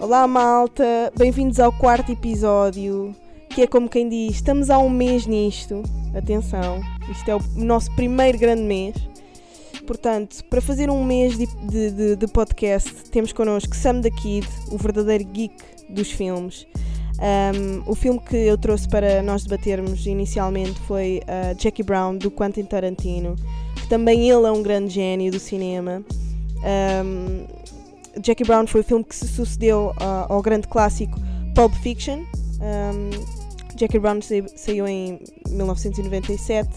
Olá malta, bem-vindos ao quarto episódio, que é como quem diz, estamos há um mês nisto, atenção, isto é o nosso primeiro grande mês, portanto, para fazer um mês de, de, de- de podcast, temos connosco Sam the Kid, o verdadeiro geek dos filmes. Um, o filme que eu trouxe para nós debatermos inicialmente foi uh, Jackie Brown, do Quentin Tarantino, que também ele é um grande gênio do cinema. Um, Jackie Brown foi o filme que se sucedeu ah, ao grande clássico Pulp Fiction. Um, Jackie Brown saiu, em 1997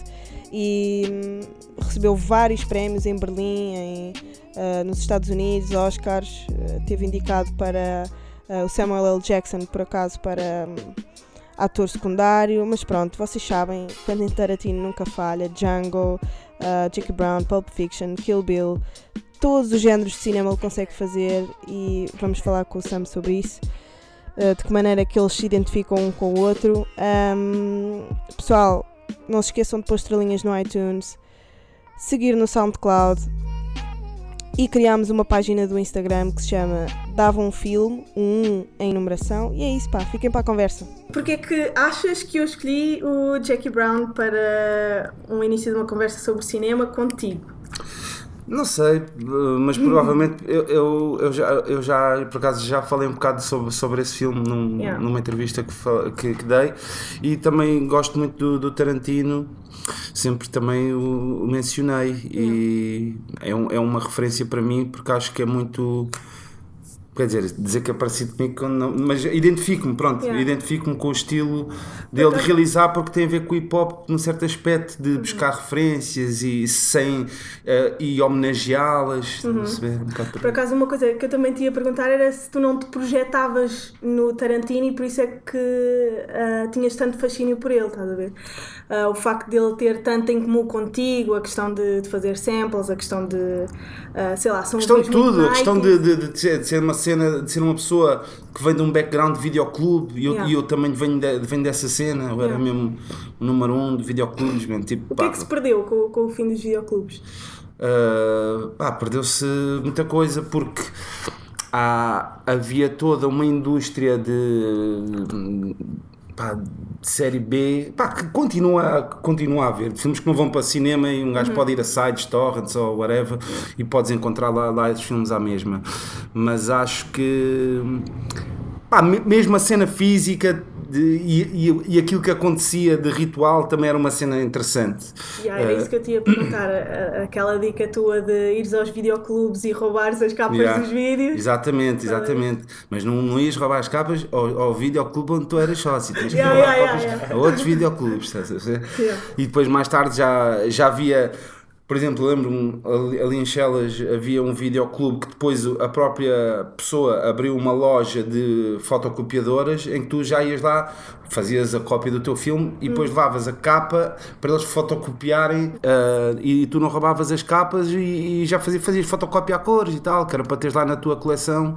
e hum, recebeu vários prémios em Berlim, em, ah, nos Estados Unidos, Oscars. ah, teve indicado para ah, o Samuel L. Jackson, por acaso, para hum, ator secundário. Mas pronto, vocês sabem, Quentin Tarantino nunca falha. Django, ah, Jackie Brown, Pulp Fiction, Kill Bill todos os géneros de cinema ele consegue fazer e vamos falar com o Sam sobre isso. uh, de que maneira que eles se identificam um com o outro. Um, pessoal, não se esqueçam de pôr estrelinhas no iTunes, seguir no SoundCloud e criámos uma página do Instagram que se chama Dava um Filme, um 1 em numeração. E é isso, pá, fiquem para a conversa. Porquê é que achas que eu escolhi o Jackie Brown para um início de uma conversa sobre cinema contigo? Não sei, mas provavelmente eu, eu, eu, já, eu já, por acaso, já falei um bocado sobre, sobre esse filme num- Yeah. numa entrevista que, que, que dei e também gosto muito do, do Tarantino, sempre também o, o mencionei e é, um- é uma referência para mim porque acho que é muito. Quer dizer, dizer que é parecido comigo, não- mas identifico-me, pronto, Yeah. identifico-me com o estilo dele de realizar porque tem a ver com o hip hop num certo aspecto de buscar referências e sem eh, e homenageá-las. perceber? Um por acaso, uma coisa que eu também te ia perguntar era se tu não te projetavas no Tarantino e por isso é que ah, tinhas tanto fascínio por ele, estás a ver? Ah, o facto dele ter tanto em comum contigo, a questão de, de fazer samples, a questão de, sei lá, são A questão de tudo, a questão de, de- de ser uma cena, de ser uma pessoa que vem de um background de videoclube e eu, Yeah. e eu também venho, de- venho dessa cena, eu era Yeah. mesmo o número um de videoclubes, mesmo, tipo, O que é pá, que se perdeu com, com o fim dos videoclubes? Uh, pá, perdeu-se muita coisa porque há, havia toda uma indústria de, pá, série B pá, que continua, continua a haver. Filmes que não vão para cinema e um gajo pode ir a sites, torrents ou whatever e podes encontrar lá, lá esses filmes à mesma. Mas acho que pá, me- mesmo a cena física de- e, e, e aquilo que acontecia de ritual também era uma cena interessante Já, era Uh, isso que eu perguntar, a- a- aquela dica tua de ires aos videoclubes e roubares as capas Yeah. dos vídeos. Exatamente, exatamente. Mas não, não ias roubar as capas ao, ao videoclube onde tu eras sócio. Tens que Yeah, roubar yeah, capas yeah, yeah. a outros videoclubes. Estás a ver? Yeah. E depois mais tarde já, já havia. Por exemplo, lembro-me ali, em Chelas havia um videoclube que depois a própria pessoa abriu uma loja de fotocopiadoras em que tu já ias lá, fazias a cópia do teu filme e depois levavas a capa para eles fotocopiarem ah, e tu não roubavas as capas e, e já fazias, fazias fotocópia a cores e tal, que era para teres lá na tua coleção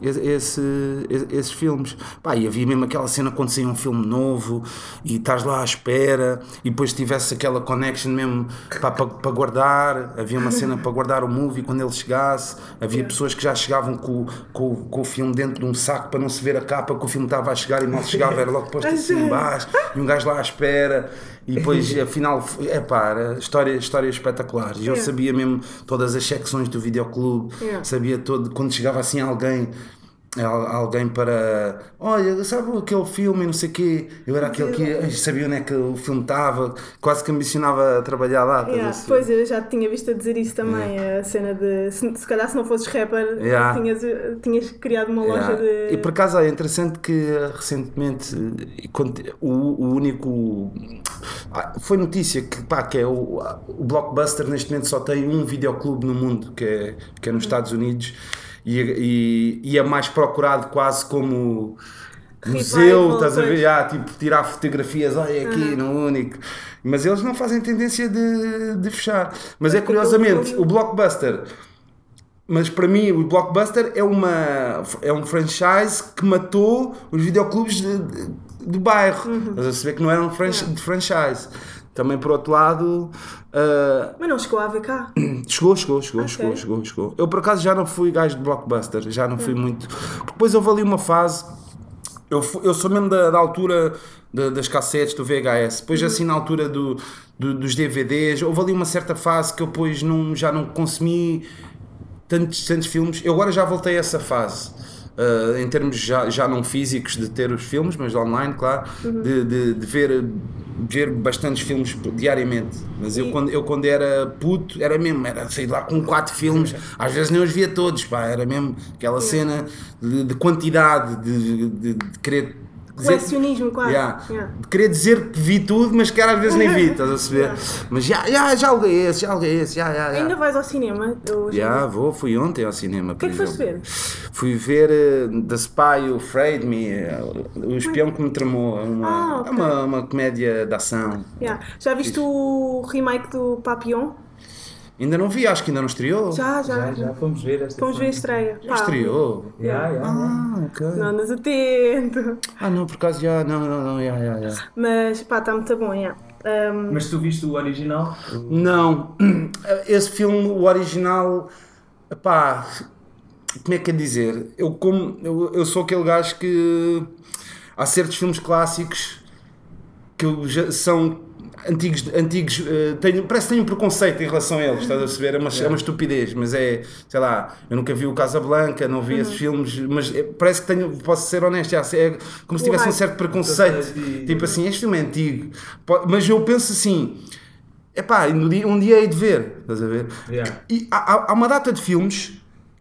esse, esse- esses filmes. Pá, e havia mesmo aquela cena quando saía um filme novo e estás lá à espera e depois tivesse aquela connection mesmo pá, para, para guardar. Havia uma cena para guardar o movie quando ele chegasse. Havia pessoas que já chegavam com, com, com o filme dentro de um saco para não se ver a capa que o filme estava a chegar e mal chegava, era logo posto assim embaixo e um gajo lá à espera. E depois, afinal, é pá, era história, histórias espetaculares. E eu Yeah. sabia mesmo todas as secções do videoclube, Yeah. sabia todo, quando chegava assim alguém, al- alguém para, olha, sabe aquele filme e não sei o quê, eu era aquele que sabia onde é que o filme estava, quase que ambicionava trabalhar lá. a Yeah, perceber? pois eu já te tinha visto a dizer isso também, a cena de se, se calhar se não fosses rapper Yeah. tinhas, tinhas criado uma loja Yeah. de. E por acaso é interessante que recentemente o, o único. ah, Foi notícia que, pá, que é o, o Blockbuster neste momento só tem um videoclube no mundo, que é, que é nos Estados Unidos, e, e, e é mais procurado quase como museu, Revival, estás a ver? Ah, tipo, tirar fotografias, olha aqui, no único. Mas eles não fazem tendência de, de fechar. Mas é curiosamente, o Blockbuster mas para mim o Blockbuster é, uma, é um franchise que matou os videoclubes de, de, do bairro. Uhum. Mas a saber que não era um franchi- de franchise. Também por outro lado. ah, Mas não chegou a cá. Chegou, chegou, chegou, Ok. chegou, chegou, chegou. Eu por acaso já não fui gajo de blockbuster, já não fui muito. Porque depois houve ali uma fase. Eu, fu- eu sou mesmo da, da altura da- das cassetes, do VHS, depois assim na altura do, do- dos DVDs, houve ali uma certa fase que eu depois não, já não consumi tantos, tantos filmes. Eu agora já voltei a essa fase. Uh, em termos já, já não físicos de ter os filmes, mas online, claro, de, de, de ver, ver bastantes filmes diariamente. Mas eu, quando, eu quando era puto, era mesmo, era sair lá com quatro filmes, às vezes nem os via todos, pá, era mesmo aquela cena de, de quantidade, de, de, de querer Colecionismo, quase. Yeah. Yeah. de querer dizer que vi tudo, mas que às vezes nem vi, estás a perceber? Mas já, já, já aluguei esse, já aluguei esse, já, já, já. Ainda vais ao cinema? hoje? Já, vou, fui ontem ao cinema. O que é que foste ver? Fui ver eh, The Spy Who Afraid Me, eh, O Espião que me Tramou. É uma, Ah, ok. é uma, uma comédia de ação. Yeah. Já viste o remake do Papillon? Ainda não vi, acho que ainda não estreou. Já, já. Já, já fomos ver esta Fomos ver a estreia. Já Pá, estreou. Já, já, já. Ah, ok. Não andas atento. Ah, não, por acaso já, não, não, não, já, já, já. Mas pá, está muito bom, yeah. Um, Mas tu viste o original? Não, esse filme, o original, pá, como é que é dizer? Eu, como, eu, eu sou aquele gajo que há certos filmes clássicos que já- são antigos, antigos eh, tenho, parece que tenho um preconceito em relação a eles, estás a perceber? É uma, é uma estupidez, mas é, sei lá, eu nunca vi o Casablanca, não vi esses filmes, mas é- parece que tenho, posso ser honesto, já, é como se tivesse um certo preconceito, tipo assim, este filme é antigo, mas eu penso assim, epá, no dia- um dia hei de ver, estás a ver? Yeah. E há- há uma data de filmes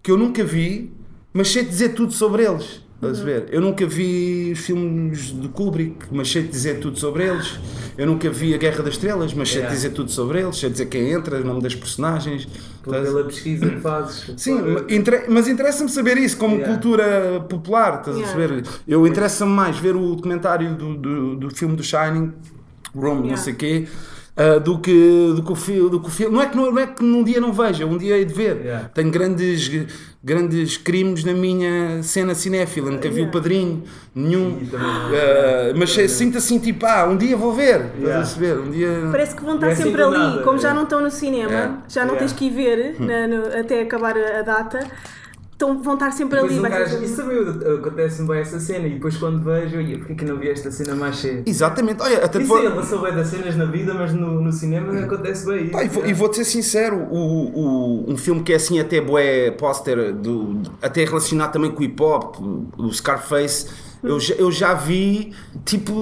que eu nunca vi, mas sei dizer tudo sobre eles. Estás a ver? Eu nunca vi os filmes de Kubrick, mas sei dizer tudo sobre eles. Eu nunca vi A Guerra das Estrelas, mas sei Yeah. dizer tudo sobre eles. Sei dizer quem entra, o nome das personagens. Estás- pela pesquisa que fazes. Sim, inter- mas interessa-me saber isso como Yeah. cultura popular, estás Yeah. a perceber? Eu interessa-me mais ver o documentário do, do, do filme do Shining, Rome, não sei o quê, ah, do, que, do, que o fi- do que o filme. Não é, que, não, não é que num dia não veja, um dia hei de ver. Yeah. Tenho grandes, grandes crimes na minha cena cinéfila, nunca vi o padrinho, nenhum. Ah, mas sinto assim, tipo, ah, um dia vou ver, a Yeah. perceber? Um dia. Parece que vão estar É sempre ali, nada, como já é. não estão no cinema, É. já não Yeah. tens que ir ver na- no- até acabar a data, então vão estar sempre Depois ali. um gajo, isso também acontece-me bem essa cena e depois quando vejo, "Ih, porquê que não vi esta cena mais cedo? Exatamente, olha, até Isso aí, ele passou bem das cenas na vida, mas no, no cinema acontece bem isso. Pá, e, vou, e vou-te ser sincero, o, o- um filme que é assim até bué póster, do, até relacionado também com o hip hop, o Scarface, eu já, eu já vi tipo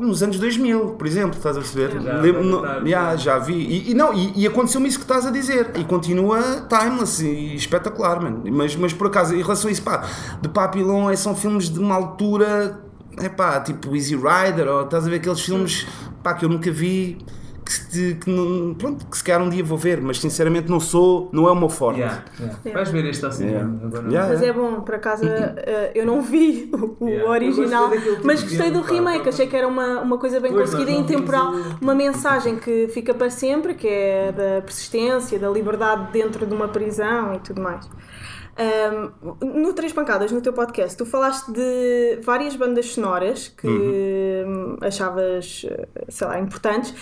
nos anos 2000, por exemplo, estás a perceber? Já, Lembro- já, não- já vi. E, e não, e, e aconteceu-me isso que estás a dizer, e continua timeless e espetacular, mano. Mas, mas por acaso, em relação a isso, pá, de Papillon é, são filmes de uma altura, é pá, tipo Easy Rider, ou estás a ver aqueles filmes pá, que eu nunca vi. Que, se- que não, pronto, que se calhar um dia vou ver, mas sinceramente não sou, não é o meu forte. Yeah, yeah. Vais ver este cinema. Yeah. Agora Yeah. Mas é bom, por acaso eh, eu não vi o, Yeah. original, Eu gostei tipo mas gostei do pá. remake, achei que era uma, uma coisa bem Pois, conseguida e intemporal, uma mensagem que fica para sempre, que é da persistência, da liberdade dentro de uma prisão e tudo mais. Ahm, no Três Pancadas, no teu podcast, tu falaste de várias bandas sonoras que hum, achavas, eh, sei lá, importantes.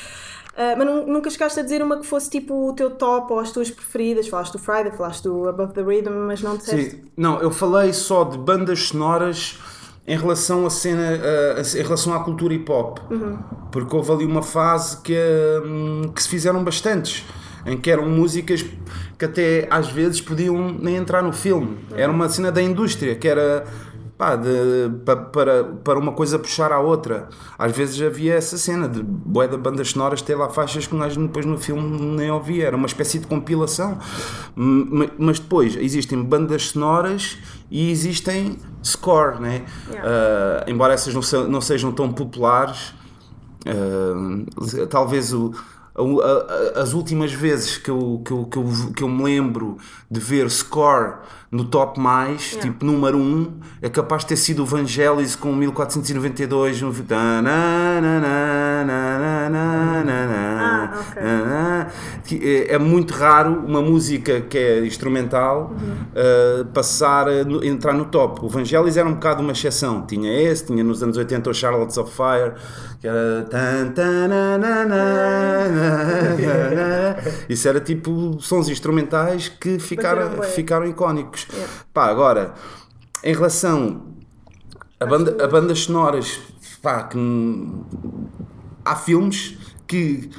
Ah, mas nu- nunca chegaste a dizer uma que fosse tipo o teu top ou as tuas preferidas. Falaste do Friday, falaste do Above the Rhythm, mas não disseste. Sim, não, eu falei só de bandas sonoras em relação à cena, a- a- em relação à cultura hip hop, porque houve ali uma fase que, hum, que se fizeram bastantes, em que eram músicas que até às vezes podiam nem entrar no filme. Era uma cena da indústria, que era pá, de, pa- para, para uma coisa puxar à outra. Às vezes havia essa cena de bué de bandas sonoras ter lá faixas que um gajo depois no filme nem ouvia, era uma espécie de compilação. Mas depois existem bandas sonoras e existem score, né? Yeah. Ah, embora essas não, se- não sejam tão populares, ah, talvez o, as últimas vezes que eu, que, eu, que, eu, que eu me lembro de ver score no top mais, Yeah. tipo número 1, um, é capaz de ter sido o Vangelis com 1492. Um... Ah, que é, é muito raro uma música que é instrumental ah, passar, no- entrar no top. O Vangelis era um bocado uma exceção. Tinha esse, tinha nos anos 80 o Charlottes of Fire, que era. Isso era tipo sons instrumentais que ficaram, ficaram icónicos. Yeah. Pá, agora, em relação a, banda, a bandas sonoras, pá, que há filmes que,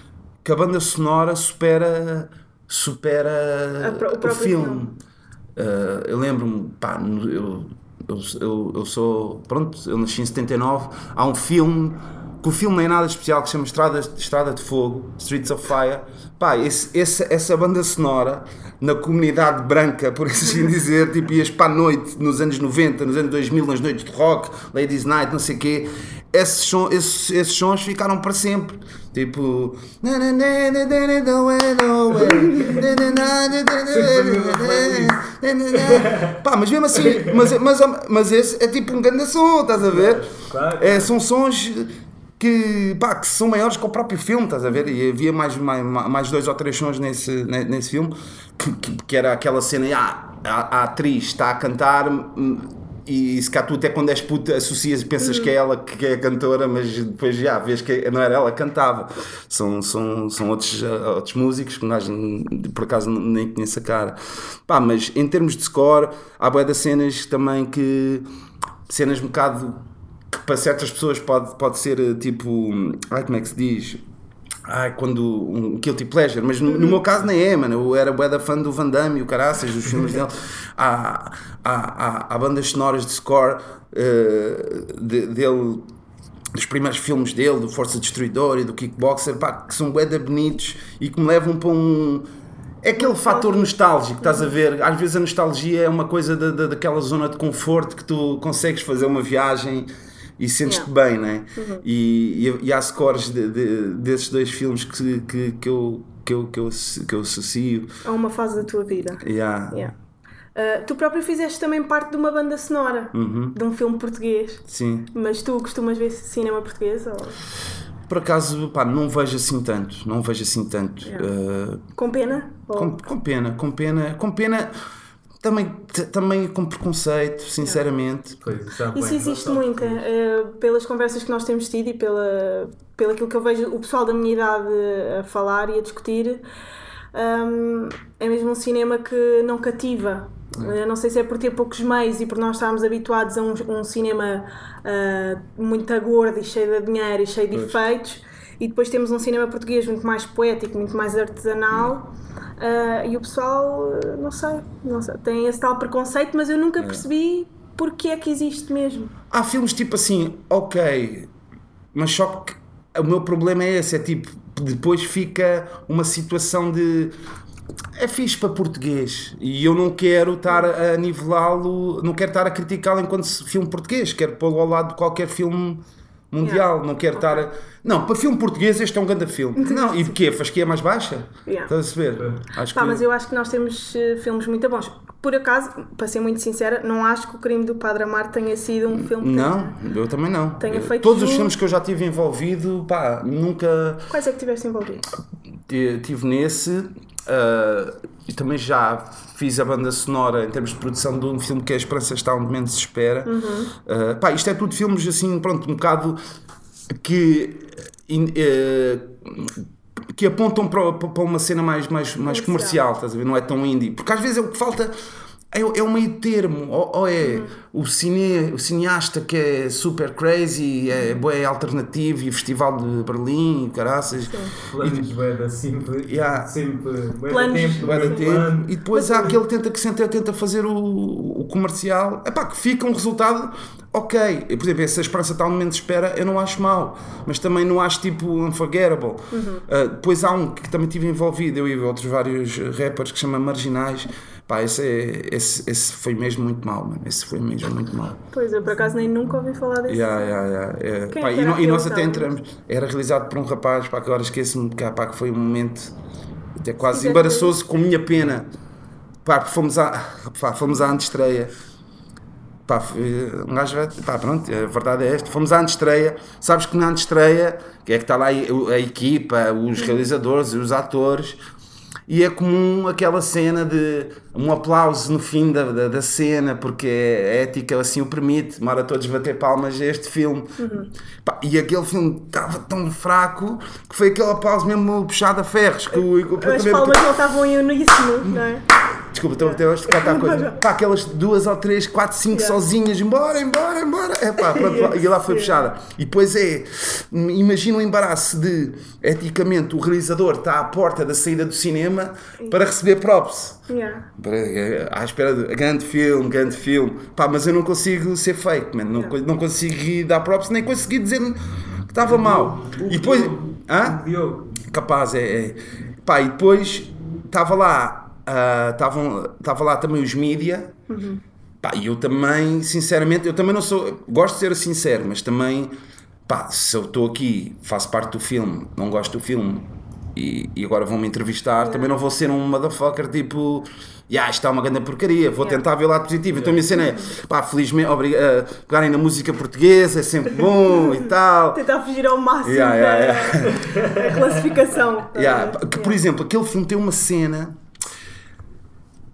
que a banda sonora supera, supera o o, filme. filme. Ah, eu lembro-me, pá, eu, eu, eu, eu sou, pronto, eu nasci em 79, há um filme, que o filme não é nada especial, que se chama Estrada, Estrada de Fogo, Streets of Fire, pá, esse, esse- essa banda sonora, na comunidade branca, por assim dizer, tipo, ias para a noite, nos anos 90, nos anos 2000, nas noites de rock, Ladies Night, não sei o quê, esses, son, esses, esses sons ficaram para sempre. Tipo. Pá, mas mesmo assim, mas, mas, mas esse é tipo um grande som, estás a ver? É, são sons que, pá, que são maiores que o próprio filme, estás a ver? E havia mais, mais, mais dois ou três sons nesse, ne- nesse filme que, que, que era aquela cena, ah, a, a atriz está a cantar. hum, E se cá tu até quando és puta associas e pensas que é ela que é a cantora, mas depois já vês que não era ela que cantava. São, são, são outros, ah, outros músicos que nós por acaso nem conheço a cara. Pá, mas em termos de score, há boia das cenas também que. cenas um bocado para certas pessoas pode, pode ser eh, tipo. Ai, como é que se diz? Ai, quando um guilty pleasure, mas no, no meu caso nem é, mano. Eu era bué fã do Van Damme e o caraças, dos filmes dele. Há, há, há, há bandas sonoras de score eh, de- dele, dos primeiros filmes dele, do Força Destruidora e do Kickboxer, pá, que são bué bonitos e que me levam para um. É aquele fator nostálgico, estás a ver? Às vezes a nostalgia é uma coisa da, da, daquela zona de conforto que tu consegues fazer uma viagem e sentes-te bem, né? E, e, e há scores de, de- desses dois filmes que, que, que, eu, que, eu, que, eu, que eu associo. A uma fase da tua vida. Yeah. Yeah. Uh, tu próprio fizeste também parte de uma banda sonora Uhum. de um filme português. Sim. Mas tu costumas ver cinema português? Ou... Por acaso, pá, não vejo assim tanto, não vejo assim tanto. Yeah. Uh, Com pena? Ou- com, com pena, com pena, com pena, também, também com preconceito, sinceramente. Pois, Isso bem, existe muito, eh, pelas conversas que nós temos tido e pela, pelo aquilo que eu vejo o pessoal da minha idade a falar e a discutir. hum, é mesmo um cinema que não cativa. Eu não sei se é por ter poucos meios e por nós estarmos habituados a um, um cinema ah, muito gordo e cheio de dinheiro e cheio de efeitos, e depois temos um cinema português muito mais poético, muito mais artesanal. ah, e o pessoal, eh, não sei, não sei, tem esse tal preconceito, mas eu nunca percebi porque é que existe mesmo. Há filmes tipo assim, ok, mas só que o meu problema é esse, é tipo, depois fica uma situação de é fixe para português e eu não quero estar a nivelá-lo, não quero estar a criticá-lo enquanto filme português, quero pô-lo ao lado de qualquer filme mundial, não quero estar a... Não, para filme português este é um grande filme. Não, e porquê? Fasquia mais baixa? Yeah. Estás a perceber? Acho Pá, que... mas eu acho que nós temos eh, filmes muito bons. Por acaso, para ser muito sincera, não acho que o crime do Padre Amar tenha sido um filme. que- Não, eu também não. Tenha feito Todos os filmes que eu já tive envolvido, pá, nunca Quais é que tiveste envolvido? Ti- tive nesse ah, e também já fiz a banda sonora em termos de produção de um filme que é A Esperança Está Onde Menos Se Espera. Ah, pá, isto é tudo filmes assim, pronto, um bocado que. in- eh, que apontam para, para uma cena mais, mais, mais Comercial. comercial, estás a ver? Não é tão indie. Porque às vezes é o que falta é, é um meio termo. Ou, ou é o, cine, o cineasta que é super crazy, é bué alternativo e Festival de Berlim, caraças. Planos bué da sempre, Yeah. sempre bué da Planos. tempo, bué tempo. plano. E depois há aquele tenta que senta, tenta fazer o, o comercial, Epá, que fica um resultado ok. Por exemplo, essa esperança está um momento de espera, eu não acho mau, mas também não acho tipo unforgettable. Ah, depois há um que também tive envolvido, eu e outros vários rappers que se chama Marginais. Pá, esse, é, esse, esse foi mesmo muito mau, mano. Esse foi mesmo muito mau. Pois, eu por acaso nem nunca ouvi falar desse. Yeah, yeah, yeah, yeah. Pá, é e, no- e nós até realizado? entramos. Era realizado por um rapaz, pá, que agora esqueço-me, que, pá, que foi um momento até quase quiser embaraçoso com minha pena. Pá, fomos à, pá, fomos à antestreia. Pá, um gajo vai, pá, pronto, a verdade é esta. Fomos à antestreia, sabes que na antestreia, que é que está lá a, a equipa, os realizadores, os atores, e é comum aquela cena de um aplauso no fim da, da, da cena, porque a ética assim o permite, mora todos bater palmas a este filme. Pá, e aquele filme estava tão fraco que foi aquele aplauso mesmo puxado a ferros. Que o, o- As palmas não estavam em uníssono, não é? Desculpa, estou até hoje a tocar a coisa. Pá, aquelas duas ou três, quatro, cinco Yeah. sozinhas, embora, embora, embora. É pá, pronto, e lá foi fechada. E depois é, imagina o embaraço de, eticamente, o realizador está à porta da saída do cinema para receber props. Yeah. É, À espera de grande filme, grande filme. Pá, mas eu não consigo ser fake, man. Não, não consegui dar props, nem consegui dizer que estava mal. E depois. Hã? Capaz, é. é. Pá, e depois estava lá, ah, estava lá também os mídia. Pá, e eu também, sinceramente, eu também não sou. Gosto de ser sincero, mas também, pá, se eu estou aqui, faço parte do filme, não gosto do filme e, e agora vão-me entrevistar, também não vou ser um motherfucker tipo. Ya, isto é uma grande porcaria, vou Yeah. tentar ver o lado positivo. Então a minha cena é, pá, felizmente, obrigado, pegarem na música portuguesa, é sempre bom e tal. Tentar fugir ao máximo Yeah, yeah, da, da classificação. Yeah, que, por Yeah. exemplo, aquele filme tem uma cena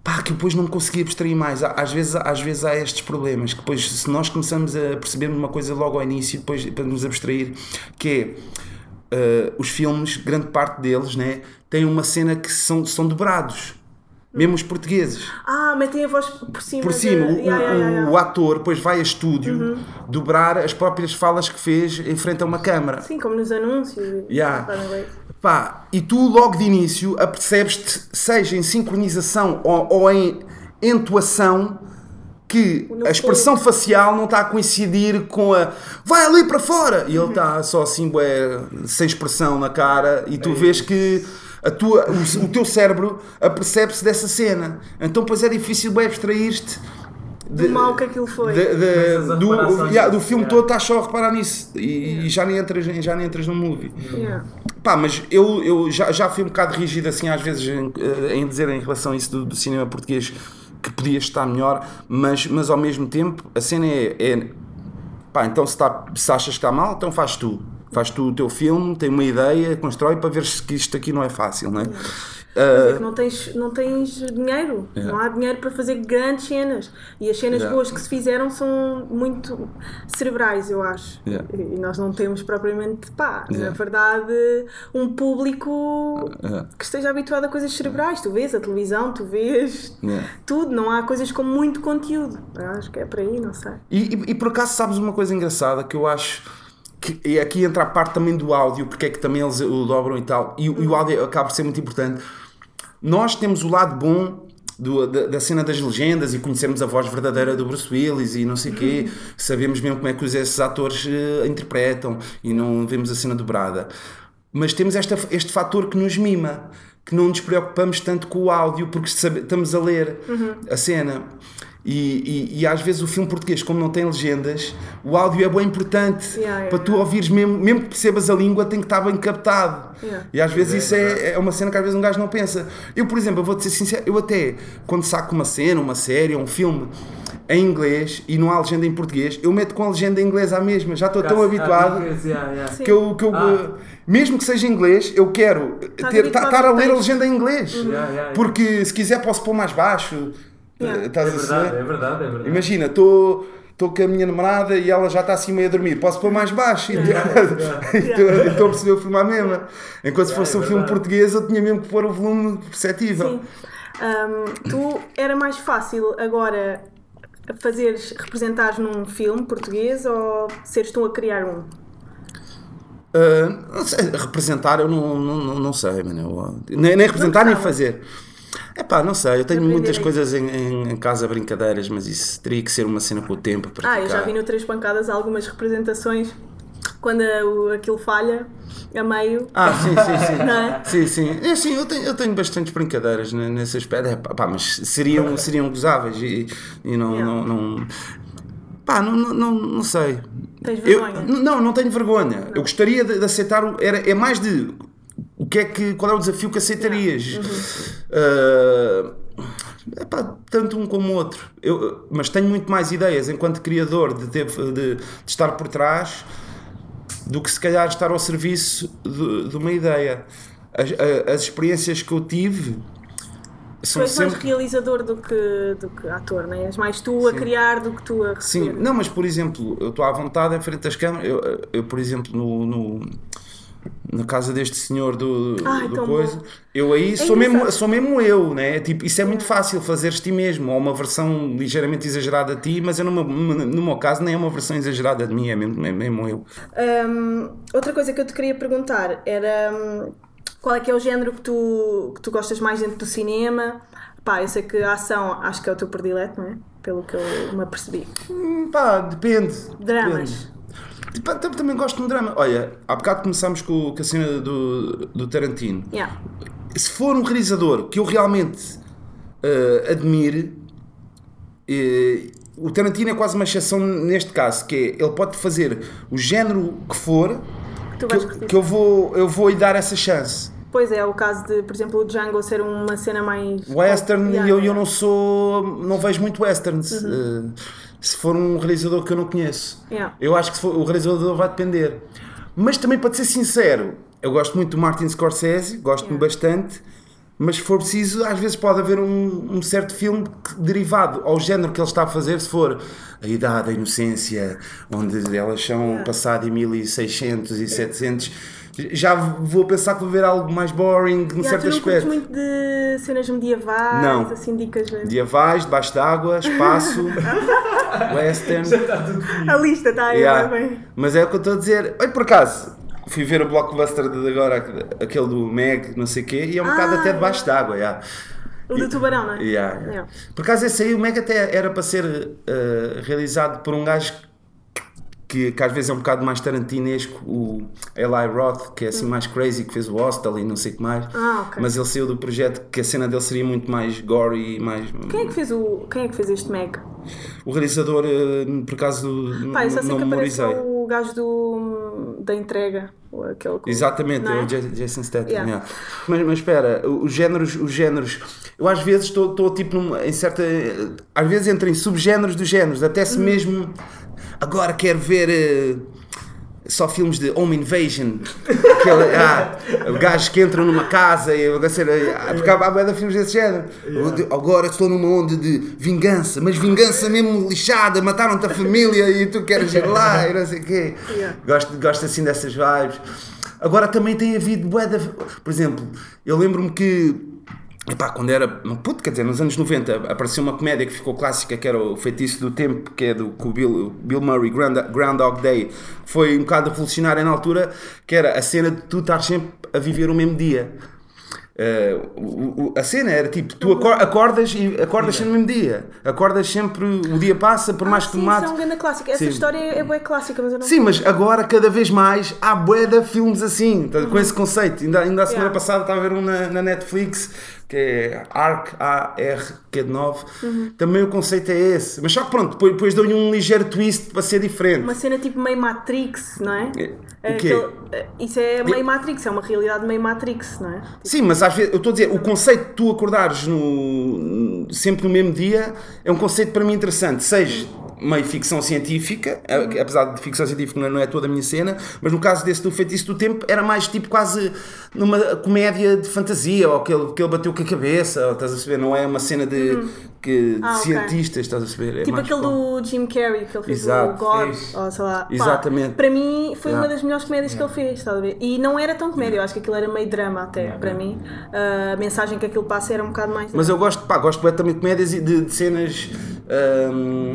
pá, que eu depois não me consegui abstrair mais. Às vezes, às vezes há estes problemas que depois, se nós começamos a perceber uma coisa logo ao início, depois para nos abstrair, que é eh, os filmes, grande parte deles, né, têm uma cena que são, são dobrados. Mesmo os portugueses. Ah, metem a voz por cima. Por cima, de... o, Yeah, yeah, yeah, o ator depois vai a estúdio dobrar as próprias falas que fez em frente a uma câmara. Sim, como nos anúncios. Yeah. Pá, e tu logo de início apercebes-te, seja em sincronização ou, ou em entoação, que a expressão facial não está a coincidir com a vai ali para fora e ele está só assim, bué, sem expressão na cara, e tu vês que a tua, o, o teu cérebro apercebe-se dessa cena. Então, pois é difícil bué, abstrair-te Do mal que aquilo foi. de- de- do, yeah, do filme yeah. todo estás só a reparar nisso e, e já, nem entras, já nem entras no movie. Yeah. Pá, mas eu, eu já, já fui um bocado rígido assim às vezes em, eh, em dizer em relação a isso do, do cinema português que podia estar melhor, mas, mas ao mesmo tempo a cena é, é pá, então se, tá, se achas que está mal, então faz tu. Faz tu o teu filme, tem uma ideia, constrói para ver se que isto aqui não é fácil, não é? Mas é que não tens, não tens dinheiro. Yeah. Não há dinheiro para fazer grandes cenas. E as cenas Yeah. boas que se fizeram são muito cerebrais, eu acho. Yeah. E nós não temos propriamente, pá, na verdade, um público que esteja habituado a coisas cerebrais. Tu vês a televisão, tu vês tudo. Não há coisas com muito conteúdo. Eu acho que é por aí, não sei. E, e- e por acaso sabes uma coisa engraçada que eu acho que e aqui entra a parte também do áudio, porque é que também eles o dobram e tal, e, e o áudio acaba por ser muito importante. Nós temos o lado bom do- da, da cena das legendas e conhecermos a voz verdadeira do Bruce Willis e não sei o quê, sabemos mesmo como é que esses atores eh, interpretam e não vemos a cena dobrada. Mas temos esta, este fator que nos mima, que não nos preocupamos tanto com o áudio, porque estamos a ler a cena. E, e- e às vezes o filme português, como não tem legendas, o áudio é bem importante Yeah, yeah, para tu ouvires, mesmo, mesmo que percebas a língua, tem que estar bem captado. Yeah. E às vezes é, isso é, é uma cena que às vezes um gajo não pensa. Eu, por exemplo, vou-te ser sincero, eu até quando saco uma cena, uma série, um filme em inglês e não há legenda em português, eu meto com a legenda em inglês à mesma, já estou tão Ah, habituado yeah. Sim. que eu, que eu Ah. mesmo que seja em inglês, eu quero Estás ter- habituado estar a ler a texto. legenda em inglês. Yeah, yeah, yeah. Porque se quiser posso pôr mais baixo. Yeah. Estás É a verdade, saber? é verdade, é verdade. Imagina, estou com a minha namorada e ela já está assim meio a dormir. Posso pôr mais baixo? E estou- Estou a perceber o filme à mesma. Enquanto se fosse é um filme português, eu tinha mesmo que pôr o volume perceptível. Sim. Ahm, tu era mais fácil agora fazeres, representares num filme português ou seres tu a criar um? Ah, não sei, representar eu não, não, não, sei, mano. Nem, nem representar nem fazer. É pá, não sei, eu tenho muitas isso. coisas em, em, em casa, brincadeiras, mas isso teria que ser uma cena com o tempo. a Ah, eu já vi no Três Pancadas algumas representações quando o- aquilo falha a meio. Ah, sim, sim, sim. Não é? Sim, sim. É, sim eu, tenho, eu tenho bastantes brincadeiras ne- nesse aspecto. É, pá, mas seriam, seriam gozáveis e, e não, Yeah. não, não. Pá, não, não, não, não sei. Tens Eu, vergonha? n- não, não tenho vergonha. Eu gostaria de, de aceitar. o- Era, é mais de. Que é que, qual é o desafio que aceitarias? Uhum. Ah, Epá, tanto um como o outro. Eu, mas tenho muito mais ideias enquanto criador de, ter, de, de estar por trás do que se calhar estar ao serviço de, de uma ideia. As, a- as experiências que eu tive Tu és mais sempre. realizador do que, do que ator, não é? És mais tu a criar do que tu a Sim, receber. não, mas por exemplo, eu estou à vontade em frente às câmaras. Eu, eu, por exemplo, no, no- na casa deste senhor do, Ai, do coisa, bom. eu aí sou, engraçado. mesmo, sou mesmo eu, né? Tipo, isso é muito fácil fazeres ti mesmo, ou uma versão ligeiramente exagerada de ti, mas eu, no, meu, no meu caso nem é uma versão exagerada de mim, é mesmo, é mesmo eu. Hum, outra coisa que eu te queria perguntar era hum, qual é que é o género que tu, que tu gostas mais dentro do cinema? Pá, eu sei que a ação acho que é o teu predileto, não é? Pelo que eu me apercebi. Hum, Pá, depende. Dramas. depende. Tipo, tam- também gosto de um drama. Olha, há bocado começámos com, com a cena do, do Tarantino. Yeah. se for um realizador que eu realmente eh, admire, eh, o Tarantino é quase uma exceção neste caso, que é, ele pode fazer o género que for, que, curtir. que eu vou, eu vou lhe dar essa chance. Pois é, o caso de, por exemplo, o Django ser uma cena mais. Western, Yeah, eu, eu não sou, não vejo muito westerns. Uhum. eh, se for um realizador que eu não conheço. Yeah. Eu acho que for- o realizador vai depender. Mas também, para ser sincero, eu gosto muito do Martin Scorsese, gosto-me Yeah. bastante, mas se for preciso, às vezes pode haver um, um certo filme que- derivado ao género que ele está a fazer, se for a idade, a inocência, onde elas são Yeah. passado em 1600 e 700, já vou pensar que vou ver algo mais boring, num certo aspecto. muito de cenas medievais, Não. assim, dicas. de- Medievais, debaixo d'água, espaço, western. A lista está aí, Yeah. bem. Mas é o que eu estou a dizer. Olha, por acaso, fui ver o blockbuster de agora, aquele do Meg, não sei o quê, e é um bocado Ah, até debaixo d'água. Yeah. O do tubarão, não é? Yeah, yeah. Yeah. Por acaso, esse aí, o Meg até era para ser eh, realizado por um gajo que, que às vezes é um bocado mais tarantinesco, o Eli Roth, que é assim mais crazy, que fez o Hostel e não sei o que mais. Ah, ok. Mas ele saiu do projeto que a cena dele seria muito mais gory e mais. Quem é que fez o. Quem é que fez este Meg? O realizador, eh, por acaso, Pá, eu só não sei que aparece memorizei. o gajo do, da entrega. Aquele Exatamente, não é é? o Ja- Jason Statham. Yeah. yeah. Mas, mas espera, os géneros, os géneros, eu às vezes estou tipo em certa. Às vezes entro em subgéneros dos géneros, até Hum. se mesmo. Agora quero ver. eh, só filmes de Home Invasion, aquele, ah, gajos que entram numa casa e ah, porque há, de filmes desse género. Agora estou numa onda de vingança, mas vingança mesmo lixada, mataram-te a família e tu queres ir lá e não sei o quê. Yeah. Gosto, gosto assim dessas vibes. Agora também tem havido bué de... Por exemplo, eu lembro-me que epá, quando era puto, quer dizer, nos anos 90 apareceu uma comédia que ficou clássica que era o Feitiço do Tempo, que é do com o Bill, Bill Murray, Grand, Groundhog Day. Foi um bocado revolucionária na altura, que era a cena de tu estar sempre a viver o mesmo dia. O- a cena era tipo, tu acor- acordas e acordas sempre no mesmo dia. Acordas sempre, o dia passa, por mais Ah, que tu mates. isso é um grande clássico. Essa Sim. história é bem clássica, mas eu não. Sim, mas agora cada vez mais há bué de filmes assim, tá- com esse conceito. Ainda, ainda a semana Yeah. passada estava a ver um na, na Netflix que é ARC, A-R, que é de 9. Também o conceito é esse. Mas só que pronto, depois, depois deu-lhe um ligeiro twist para ser diferente. Uma cena tipo meio Matrix, não é? O quê? Aquele- isso é meio Matrix, é uma realidade meio Matrix, não é? Sim, mas às vezes, eu estou a dizer, o conceito de tu acordares no, sempre no mesmo dia é um conceito para mim interessante, seja meio ficção científica, a- apesar de ficção científica não é- não é toda a minha cena, mas no caso desse do Feitiço do Tempo era mais tipo quase numa comédia de fantasia, ou que ele, que ele bateu com a cabeça, ou, estás a perceber? Não é uma cena de, que, de Ah, ok. cientistas, estás a perceber? É Tipo aquele com- do Jim Carrey que ele fez Exato. o God, Fixe. ou sei lá. Pá, Exatamente. para mim foi Yeah. uma das melhores comédias que ele fez, estás a ver? E não era tão comédia, eu acho que aquilo era meio drama até, para mim. A mensagem que aquilo passa era um bocado mais. Mas eu gosto, pá, gosto também de comédias e de, de cenas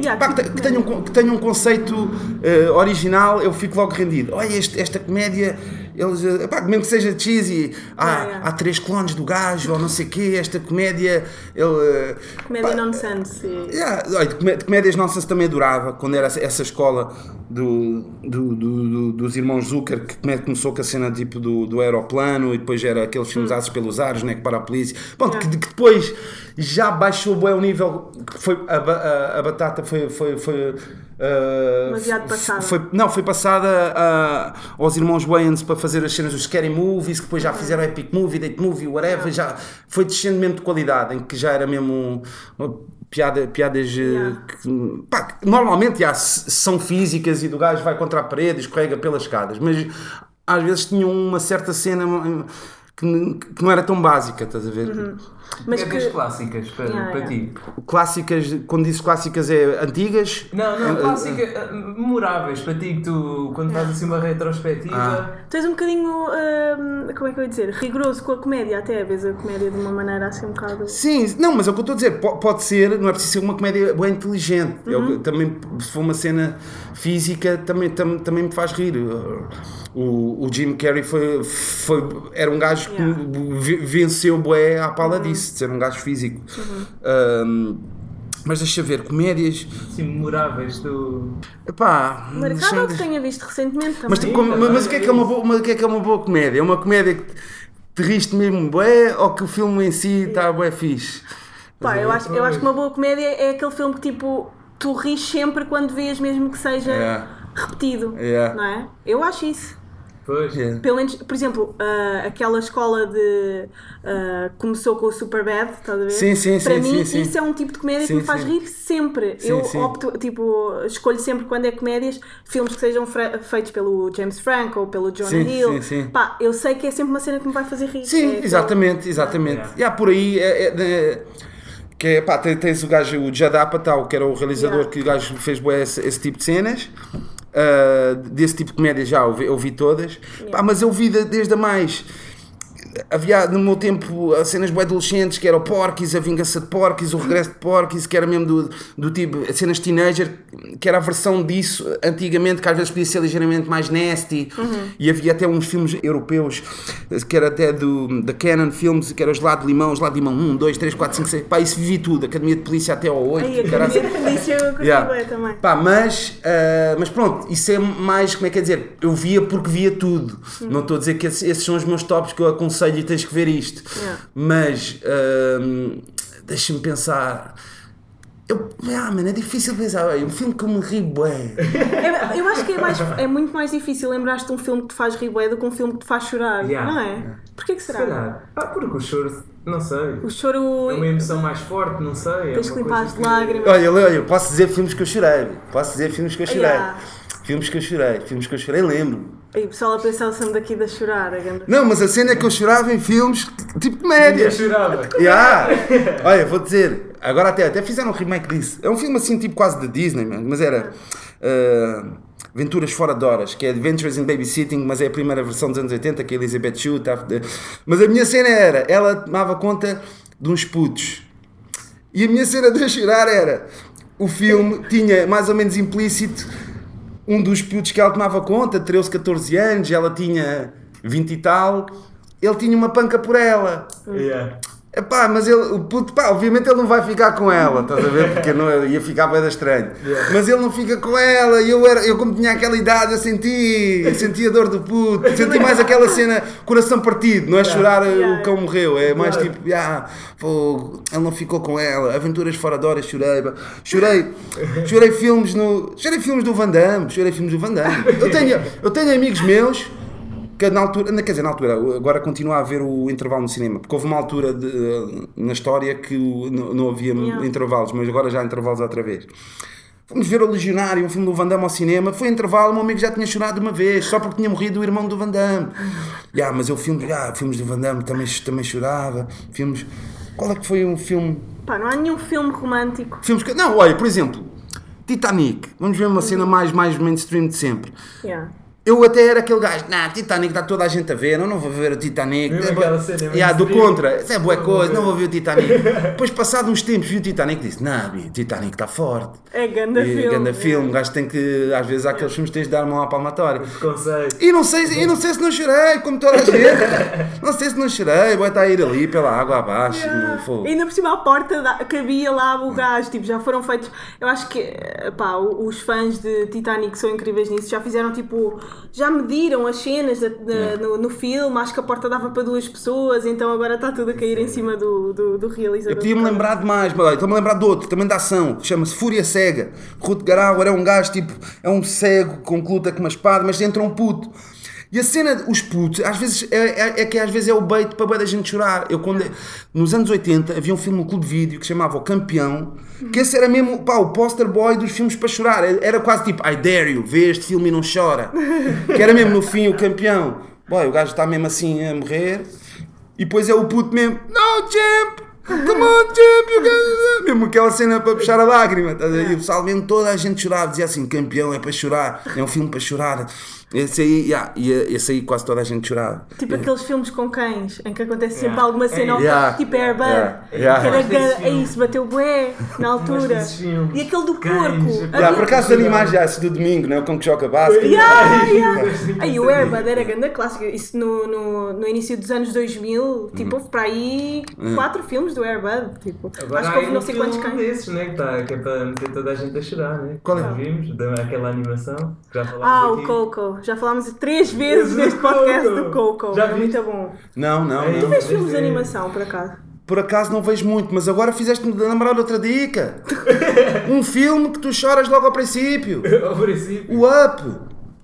Yeah, pá, tipo que, te- que tenham, um- que tenham um conceito eh, original, eu fico logo rendido. Olha, este- esta comédia, eles, eh, pá, mesmo que seja cheesy, há, Yeah, yeah. há três clones do gajo, ou não sei o quê, esta comédia, ele. eh, Comédia pá, nonsense. Yeah, de comé- de comédias nossas também adorava, quando era essa- escola do, do- do- do- dos irmãos Zucker, que come- começou com a cena tipo do, do aeroplano e depois era aqueles filmes aços pelos ares, né, que para a polícia. Pronto, que, que depois já baixou bem o nível, que foi, a, a- a batata foi, foi, foi Uh, Demasiado f- passada. Foi, não, foi passada ah, aos irmãos Wayans para fazer as cenas dos Scary Movies, que depois já fizeram Epic Movie, Date Movie, whatever. Já foi descendo mesmo de qualidade, em que já era mesmo uma piada, piadas eh, Yeah. que, pá, normalmente já são físicas e do gajo vai contra a parede, escorrega pelas escadas, mas às vezes tinham uma certa cena que, que não era tão básica, estás a ver? Mas Comédias que. clássicas para, Yeah, para yeah. ti. Clássicas, quando dizes clássicas é antigas. Não, não, Eh, clássicas, eh, memoráveis para ti que tu, quando fazes assim uma retrospectiva. Ah. Tu és um bocadinho. hum, como é que eu ia dizer? Rigoroso com a comédia, até. Vês a comédia de uma maneira assim um bocado. Sim, não, mas é o que eu estou a dizer, po- pode ser, não é preciso ser uma comédia bem inteligente. É o que- também, se for uma cena física, também, tam- também me faz rir. O, o Jim Carrey foi, foi, era um gajo que Yeah. ve- venceu bué à pala disso, de ser um gajo físico. Ahm, mas deixa ver, comédias. Assim, memoráveis do. Epá, Marcado ou que tenha visto recentemente também. mas, tipo, também, mas o, que é que é uma boa, mas o que é que é uma boa comédia? É uma comédia que te riste mesmo bué ou que o filme em si está bué fixe? Pá, eu acho, eu acho que uma boa comédia é aquele filme que tipo. Tu ris sempre quando vês, mesmo que seja Yeah. repetido. Yeah. Não é? Eu acho isso. Pois. Yeah. Pelo menos, por exemplo, ah, aquela escola de. ah, começou com o Superbad, estás a ver? Sim, sim, Para sim, mim, sim, sim. isso é um tipo de comédia Sim, que me faz sim. rir sempre. Sim, eu sim. opto, tipo, escolho sempre quando é comédias, filmes que sejam feitos pelo James Franco ou pelo Sim, Hill. sim, sim. Pá, eu sei que é sempre uma cena que me vai fazer rir. Sim, É aquele- exatamente, exatamente. Yeah. E há por aí, é, é, é, que é, pá, tens, o gajo, o Judd Apatow, que era o realizador Yeah. que o gajo fez bué esse, esse tipo de cenas. Ah, desse tipo de comédia já ouvi, eu vi todas. Pá, mas eu vi de- desde a mais. Havia no meu tempo as cenas bué adolescentes que era o Porky's, a vingança de Porky's, o regresso de Porky's, que era mesmo do, do tipo, as cenas teenager, que era a versão disso antigamente, que às vezes podia ser ligeiramente mais nasty. E havia até uns filmes europeus, que era até do, da Canon Films, que era os Gelado de Limão, Gelado de Limão 1, 2, 3, 4, 5, 6. Pá, isso vivi tudo, Academia de Polícia até ao 8. Aí, a caralho. Academia de Polícia eu curti Yeah. bué também. Pá, mas, ah, mas pronto, isso é mais, como é que é dizer? Eu via porque via tudo. Não estou a dizer que esses, esses são os meus tops que eu aconselho e tens que ver isto. Yeah. Mas ah, deixa-me pensar. Eu, ah, mano, é difícil pensar. Olha, um filme que eu me ri bem. É- eu acho que é, mais- é muito mais difícil lembrar-te de um filme que te faz rir bué do que um filme que te faz chorar, Yeah. não é? Porquê que Se será? calhar. Ah, porque o choro, não sei. O choro. É uma emoção mais forte, não sei. É Tens que uma limpar as que- lágrimas. Olha, olha, eu posso dizer filmes que eu chorei. Posso dizer filmes que eu chorei. Yeah. Filmes que eu chorei. Filmes que eu chorei, lembro. Aí o pessoal a pensar sempre daqui da chorar. Não, mas a cena é que eu chorava em filmes tipo Eu comédia. chorava. Yeah. Olha, vou dizer, agora até, até fizeram um remake disso. É um filme assim, tipo quase da Disney, mas era uh, Aventuras Fora de Horas, que é Adventures in Babysitting, mas é a primeira versão dos anos 80, que a Elizabeth Shue tá, Mas a minha cena era, ela tomava conta de uns putos. E a minha cena de chorar era, o filme tinha mais ou menos implícito um dos putos que ela tomava conta, 13, 14 anos, ela tinha 20 e tal, ele tinha uma panca por ela. Yeah. Epá, mas ele, o puto, pá, obviamente ele não vai ficar com ela, estás a ver? Porque não, ia ficar bem estranho. Mas ele não fica com ela e eu, era, eu como tinha aquela idade, eu senti, eu senti a dor do puto, senti mais aquela cena, coração partido, não é chorar Yeah. o cão morreu, é mais tipo, ah, fogo, ele não ficou com ela, aventuras fora de horas, chorei, chorei, chorei filmes no, chorei filmes do Van Damme, chorei filmes do Van Damme. Eu tenho, eu tenho amigos meus que na altura, quer dizer, na altura, agora continua a haver o intervalo no cinema, porque houve uma altura de- na história que não, não havia Yeah. intervalos, mas agora já há intervalos outra vez. Fomos ver o Legionário, um filme do Van Damme ao cinema, foi intervalo, o meu amigo já tinha chorado uma vez, só porque tinha morrido o irmão do Van Damme. Yeah, mas eu filme, yeah, filmes do Van Damme também, também chorava, filmes... Qual é que foi um filme... Pá, não há nenhum filme romântico. filmes que... Não, olha, por exemplo, Titanic, vamos ver uma cena mais, mais mainstream de sempre. Yeah. Eu até era aquele gajo, nah, Titanic está toda a gente a ver, eu não vou ver o Titanic. Mesmo É cena, Yeah, do contra, isso é boa coisa, não vou ver o Titanic. Depois, passado uns tempos, vi o Titanic e disse, nah, bi, o Titanic está forte. É ganda E, filme. Ganda filme, o gajo tem que, às vezes, há aqueles filmes que tens de dar mão à palmatória. Conceito. E não sei, e não sei se não chorei, como toda a gente. não sei se não chorei, vai estar a ir ali pela água abaixo, no fogo. E ainda por cima a porta da- cabia lá o gajo, tipo, já foram feitos. Eu acho que pá, os fãs de Titanic são incríveis nisso, já fizeram tipo já mediram as cenas da- da- no, no filme, acho que a porta dava para duas pessoas, então agora está tudo a cair em cima do, do, do realizador. Eu podia-me lembrar de mais, mas estou-me a lembrar de outro, também da ação, que chama-se Fúria Cega. Rutger Hauer é um gajo tipo, é um cego com luta com uma espada, mas entra um puto. E a cena, os putos, às vezes, é, é- é que às vezes é o bait para bué da gente chorar. Eu quando, nos anos 80 havia um filme no Clube Vídeo que se chamava O Campeão, que esse era mesmo pá, o poster boy dos filmes para chorar. Era quase tipo, I dare you, vê este filme e não chora. Que era mesmo no fim o campeão. Boy, o gajo está mesmo assim a morrer. E depois é o puto mesmo, no champ! Come on, champ! you can-" Mesmo aquela cena para puxar a lágrima. E o pessoal mesmo toda a gente chorava, dizia assim: campeão é para chorar, é um filme para chorar. Esse aí, yeah, esse aí quase toda a gente chorava. Tipo aqueles filmes com cães, em que acontece sempre alguma cena, ao- Yeah. tipo Airbud, Yeah. Yeah. que é isso, bateu bué na altura. E aquele do Cães, porco. yeah, havia- por acaso de animais já, esse do domingo, não é? Com que joga basquete. Yeah, yeah. Aí o Airbud era grande clássico. Isso no, no, no início dos anos 2000, tipo, houve para aí quatro filmes do Airbud. Tipo, Agora acho que houve não sei quantos cães. desses, né? Que, tá, que é para meter toda a gente a chorar, né? Qual é? Já vimos, daquela animação. que Já falámos Ah, o aqui. Coco. Já falámos três vezes Esse neste podcast do Coco. Já é viste? muito bom. Não, não, não. Tu vês filmes de é- animação, por acaso? Por acaso não vejo muito, mas agora fizeste-me lembrar de outra dica. Um filme que tu choras logo ao princípio. Ao princípio. O Up.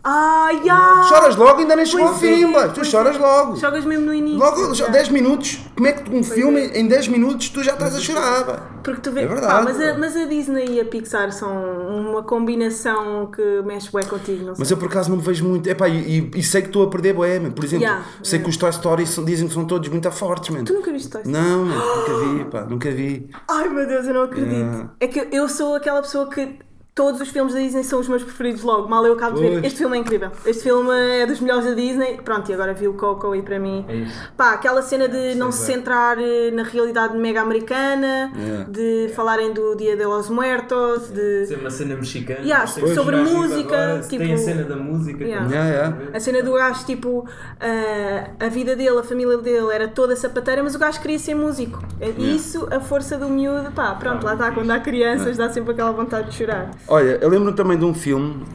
Ah, ya! Choras logo, ainda nem chegou ao Pois é, fim, mas tu pois choras logo. Jogas mesmo no início. Logo, já. 10 minutos. Como é que um filme, em 10 minutos, tu já estás a chorar? pá? Porque tu vês, É pá, verdade. mas, a, mas a Disney e a Pixar são uma combinação que mexe bem contigo, não sei. Mas eu por acaso não me vejo muito. Epá, e, e, e sei que estou a perder boémia. Por exemplo, Yeah, sei yeah. que os Toy Story são- dizem que são todos muito fortes, mano. Tu nunca viste Toy Story? Não, nunca vi, pá, nunca vi. Ai meu Deus, eu não acredito. Yeah. É que eu sou aquela pessoa que todos os filmes da Disney são os meus preferidos logo. Mal eu acabo de ver. Pois. Este filme é incrível. Este filme é dos melhores da Disney. Pronto, e agora vi o Coco e para mim. É isso. Pá, aquela cena de não se bem. centrar eh, na realidade mega americana, Yeah. de falarem do Dia de los Muertos, de. Ser uma cena mexicana. Yeah, que sobre música, agora, se Tem tipo- a cena da música. Yeah. também. Yeah, yeah. A cena do gajo, tipo, ah, a vida dele, a família dele era toda sapateira, mas o gajo queria ser músico. É Isso, a força do miúdo, pá, pronto, lá está, quando há crianças dá sempre aquela vontade de chorar. Olha, eu lembro também de um filme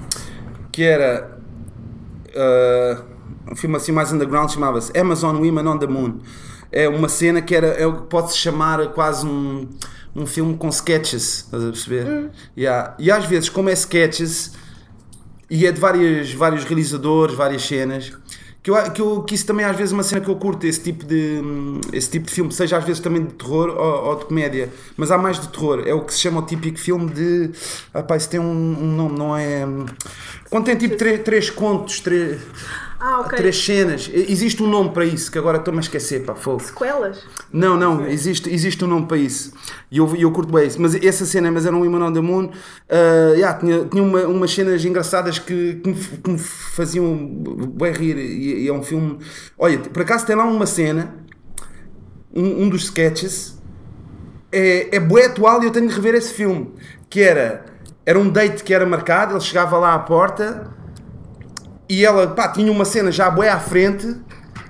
que era ah, um filme assim mais underground, chamava-se Amazon Women on the Moon. É uma cena que era, é o que pode-se chamar quase um, um filme com sketches, estás a perceber? Yeah. E às vezes, como é sketches, e é de várias, vários realizadores, várias cenas. Que, eu, que, eu, que isso também às vezes é uma cena que eu curto, esse tipo de, esse tipo de filme, seja às vezes também de terror ou, ou de comédia, mas há mais de terror. É o que se chama o típico filme de. Pá, isso tem um, um nome, não é? Quando tem tipo três, três contos, três, Ah, ok. três cenas, existe um nome para isso que agora estou-me a esquecer, pá, fogo. Sequelas? Não, não, existe, existe um nome para isso. E eu, eu curto bem isso. Mas essa cena, mas era um Women on the Moon, ah, yeah, tinha, tinha uma, umas cenas engraçadas que, que, me, que me faziam bem rir. E, e é um filme. Olha, por acaso tem lá uma cena, um, um dos sketches, é, é bué atual e eu tenho de rever esse filme. Que era, era um date que era marcado, ele chegava lá à porta e ela pá, tinha uma cena já bué à frente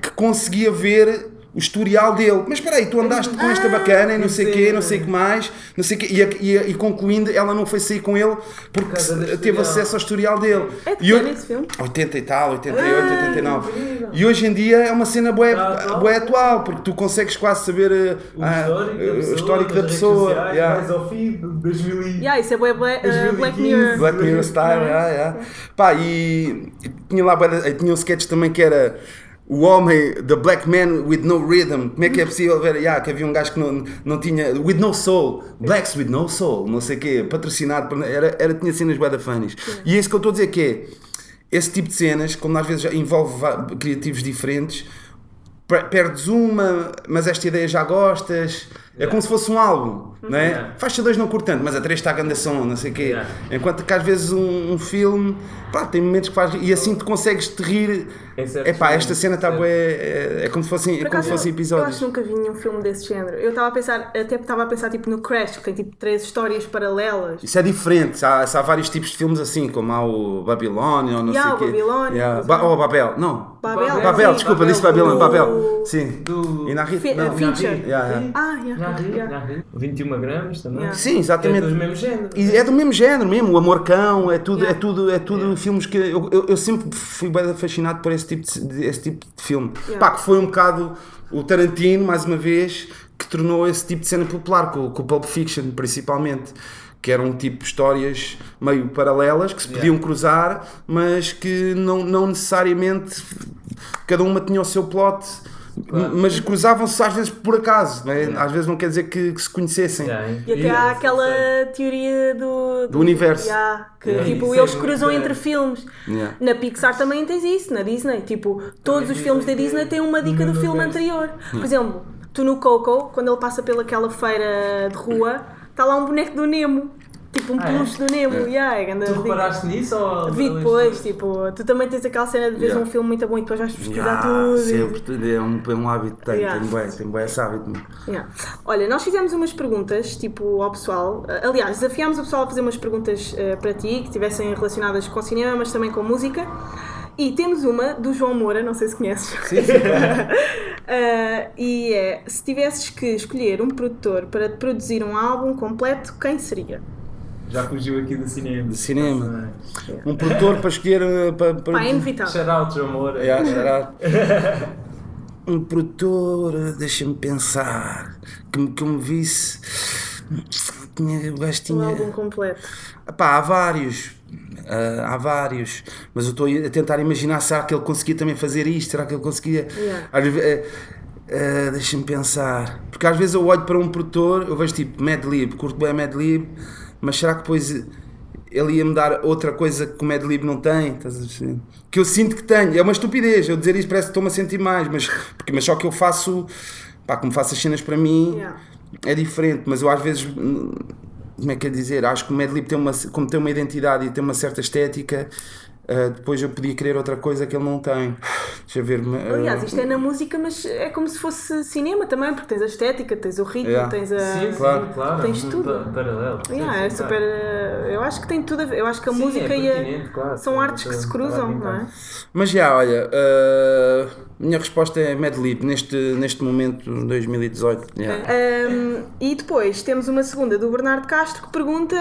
que conseguia ver o historial dele. Mas espera aí, tu andaste com esta bacana e não sei o quê, não sei o que mais, não sei o quê. E, e, e concluindo, ela não foi sair com ele porque do teve acesso ao historial dele. É de E eu- esse filme? 80 e tal, 88, Ah, 89. incrível. E hoje em dia é uma cena bué, atual. bué atual, porque tu consegues quase saber eh, O ah, histórico da eh, pessoa, histórico da sociais, yeah. Mais ao fim de 2000 e... Yeah, isso é bué Black, uh, 2015. Black Mirror. Black Mirror Style, yeah, yeah. Pá, e e tinha lá bué tinha um sketch também que era o homem, the black man with no rhythm. Como é que é possível ver? Yeah, que havia um gajo que não, não tinha, with no soul, blacks with no soul, não sei o quê, patrocinado, por- era, era, tinha cenas bué da funnies. E é isso que eu estou a dizer que é, esse tipo de cenas, como às vezes já envolve criativos diferentes, per- perdes uma, mas esta ideia já gostas. É como se fosse um álbum, não é? Yeah. Faixa 2 não curto tanto, mas a 3 está a grande som, não sei o quê. Yeah. Enquanto que às vezes um, um filme, pá, tem momentos que faz e assim tu consegues te rir. É pá, esta cena está bué, é, é como se fossem, é como se fossem eu- Eu episódios. acho que nunca vi nenhum filme desse género. Eu estava a pensar, até estava a pensar tipo no Crash, que tem tipo três histórias paralelas. Isso é diferente, há, há vários tipos de filmes assim, como há o Babilónia ou não Yeah, sei o o quê. Babilónia, Yeah. Ba exemplo. oh, Babel, não. Babel, Babel, sim. desculpa, Babel, disse Babilónia, do- Babel. Sim. Do... E na Rita? Fi- Não. Fincher. Yeah, yeah. Ah, yeah. Já ri, Yeah. já ri. 21 gramas também. Yeah. Sim, exatamente. É do mesmo género. E é do mesmo género mesmo, o Amorcão, é tudo, Yeah. é tudo, é tudo filmes que eu, eu, eu sempre fui bem fascinado por esse tipo de, de- esse tipo de filme. Yeah. Pá, que foi um bocado o Tarantino, mais uma vez, que tornou esse tipo de cena popular, com, com o Pulp Fiction principalmente. Que eram tipo histórias meio paralelas que se podiam cruzar, mas que não, não necessariamente cada uma tinha o seu plot, Claro. mas cruzavam-se às vezes por acaso, não é? às vezes não quer dizer que, que se conhecessem. Yeah, E até há aquela teoria do, Do universo. Yeah, que Yeah, tipo, eles cruzam entre filmes. Yeah. Na Pixar também tens isso, na Disney. Tipo, todos os filmes da Disney têm uma dica no do filme universo. anterior. Por exemplo, tu no Coco, quando ele passa pelaquela feira de rua, está lá um boneco do Nemo. Tipo um Ah, é? peluche do Nemo. Yeah, é grande Tu reparaste nisso ou. Vi depois, tipo, tu também tens aquela cena de veres Yeah. um filme muito bom e depois vais pesquisar Ah, tudo. e- sempre, é um, é um hábito, tem, Yeah. tem bem, tem bem esse hábito. Yeah. Olha, nós fizemos umas perguntas, tipo, ao pessoal. Uh, Aliás, desafiámos o pessoal a fazer umas perguntas uh, para ti, que estivessem relacionadas com cinema, mas também com música. E temos uma do João Moura, não sei se conheces. Sim, sim. Uh, e é: se tivesses que escolher um produtor para te produzir um álbum completo, quem seria? Já fugiu aqui do cinema. De cinema. Um produtor para escolher. uh, Para, para... Pá, é inevitável. Shout out, João Moura. Yeah, será? Um produtor, uh, deixa-me pensar, que, me- que eu me visse. Tinha, o gajo Um tinha. álbum completo. Pá, há vários. ah, há vários. Mas eu estou a tentar imaginar será que ele conseguia também fazer isto? Será que ele conseguia. Yeah. Eh, eh, Deixa-me pensar. Porque às vezes eu olho para um produtor, eu vejo tipo Madlib, curto bem Madlib, mas será que depois ele ia-me dar outra coisa que o Madlib não tem? Que eu sinto que tenho. É uma estupidez eu dizer isto, parece que estou-me a sentir mais, mas, porque, mas só que eu faço. Pá, como faço as cenas para mim Yeah. é diferente, mas eu às vezes, hum, como é que é dizer? Acho que o Madlib tem uma, como tem uma identidade e tem uma certa estética, ah, depois eu podia querer outra coisa que ele não tem. Deixa ver. ah, Aliás, isto é na música, mas é como se fosse cinema também, porque tens a estética, tens o ritmo, Yeah. tens a. Sim, Claro. sim, claro. Tens tudo. pa- Paralelo. Yeah, sim, é claro. super. uh, Eu acho que tem tudo a ver. Eu acho que a Sim, música é e a. claro. São artes que se cruzam, não é? Mas já, olha, ah, minha resposta é Madlib neste, neste momento, 2018. yeah. Um, e depois temos uma segunda do Bernardo Castro que pergunta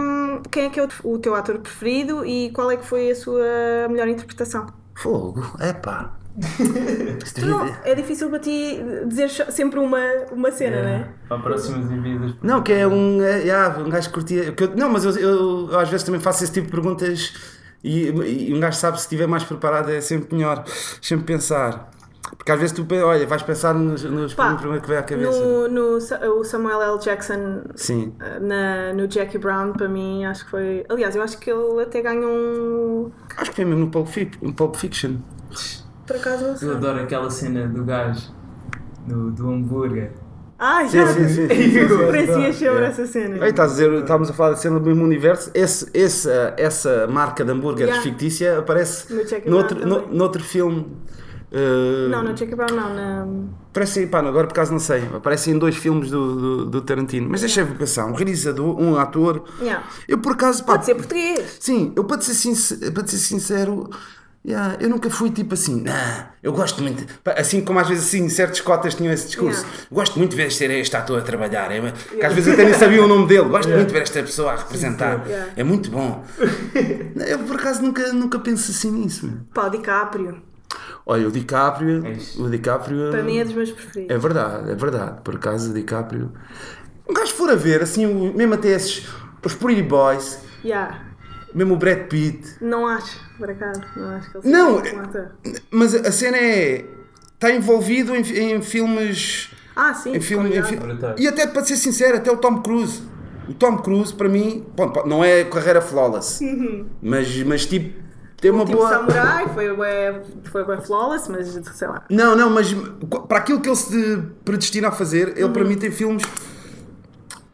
um, quem é que é o, o teu ator preferido e qual é que foi a sua melhor interpretação. Fogo, epá. Não- é difícil para ti dizer sempre uma, uma cena, não é? Para próximas envidas. Não, que é um, é, yeah, um gajo que curtia. que eu- não, mas eu, eu- eu às vezes também faço esse tipo de perguntas e, e um gajo sabe se estiver mais preparado é sempre melhor. Deixa-me pensar. Porque às vezes tu olha, vais pensar nos, nos Pá, primeiro que vem à cabeça. No, no o Samuel L. Jackson Sim. uh, na, no Jackie Brown, para mim, acho que foi. Aliás, eu acho que ele até ganhou um. Acho que foi mesmo no Pulp, Fic- no Pulp Fiction. Por acaso não Eu sei. adoro aquela cena do gajo, do, do hambúrguer. Ah, Sim, já! sim, sim. sim, sim. Referencias sobre Yeah. essa cena. Ei, estás a dizer, estávamos a falar de cena do mesmo universo. Esse, esse, eh, essa marca de hambúrgueres Yeah. fictícia aparece No noutro, no, noutro filme. eh, Não, no Jackie Brown não, na. Parece, pá, agora por acaso não sei, aparece em dois filmes do, do, do Tarantino. Mas deixa eu pensar, um realizador, um ator. Yeah. Eu por acaso, pá, Pode ser português. sim, eu para ser sincero, para ser sincero yeah, eu nunca fui tipo assim, nah, eu gosto muito, assim como às vezes assim, certos cotas tinham esse discurso, Yeah. gosto muito de ver este, este ator a trabalhar, é, que às vezes até nem sabia o nome dele, gosto muito de ver esta pessoa a representar, Yeah. é muito bom. eu por acaso nunca, nunca penso assim nisso. meu. Pá, o DiCaprio. Olha, o DiCaprio, É o DiCaprio Para mim é dos meus preferidos. é verdade, é verdade. Por acaso, o DiCaprio. Um gajo for a ver, assim, o- mesmo até esses. Os Pretty Boys, Yeah. Mesmo o Brad Pitt. Não acho, por acaso. Não acho que ele Não, seja um ator. Mas a cena é. Está envolvido em, em filmes. Ah, sim. Em filme, em com fi- Brutais. e até para ser sincero, até o Tom Cruise. O Tom Cruise, para mim, bom, não é carreira flawless, mas, mas tipo, tem uma Tipo boa. Samurai, foi bué, foi bué flawless, mas sei lá. Não, não, mas para aquilo que ele se predestina a fazer, ele para mim tem filmes.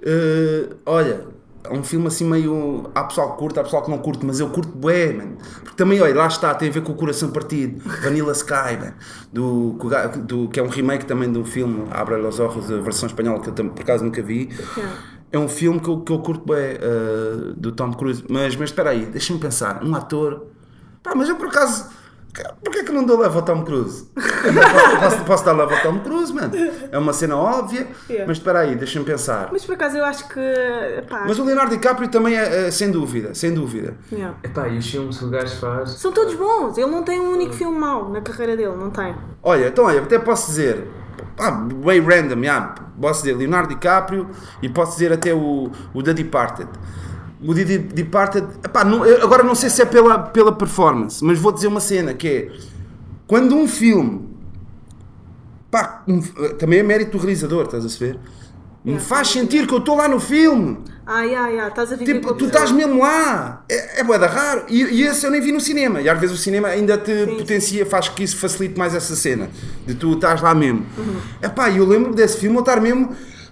eh, olha, é um filme assim meio. Há pessoal que curte, há pessoal que não curte, mas eu curto bué, man. Porque também, olha, lá está, tem a ver com o coração partido. Vanilla Sky, man. Do, do, que é um remake também do filme Abre los Ojos, a versão espanhola, que eu por acaso nunca vi. É um filme que eu, que eu curto bem, eh, do Tom Cruise. Mas, mas espera aí, deixa-me pensar. Um ator. Pá, mas eu por acaso. Porquê é que não dou leva ao Tom Cruise? posso, posso, posso dar lá a Tom Cruise, mano. É uma cena óbvia, Yeah. mas espera aí, deixa-me pensar. Mas por acaso eu acho que. Pá, Mas o Leonardo DiCaprio também é, é, sem dúvida, sem dúvida. yeah. Epá, e os filmes que o gajo faz. São todos bons. Ele não tem um único filme mau na carreira dele, não tem. Olha, então olha, até posso dizer, pá, bem random, já, posso dizer Leonardo DiCaprio e posso dizer até o, o The Departed. O De- Departed, epá, não- agora não sei se é pela, pela performance, mas vou dizer uma cena que é quando um filme, pá, um- também é mérito do realizador, estás a ver? Me faz sentir que eu estou lá no filme. Ah, yeah, yeah. estás a viver com Tipo, tu estás mesmo lá. É, é bué da raro. E, e esse eu nem vi no cinema. E às vezes o cinema ainda te Sim. potencia, faz que isso facilite mais essa cena. De tu estás lá mesmo. Uhum. Epá, e eu lembro desse filme eu estar mesmo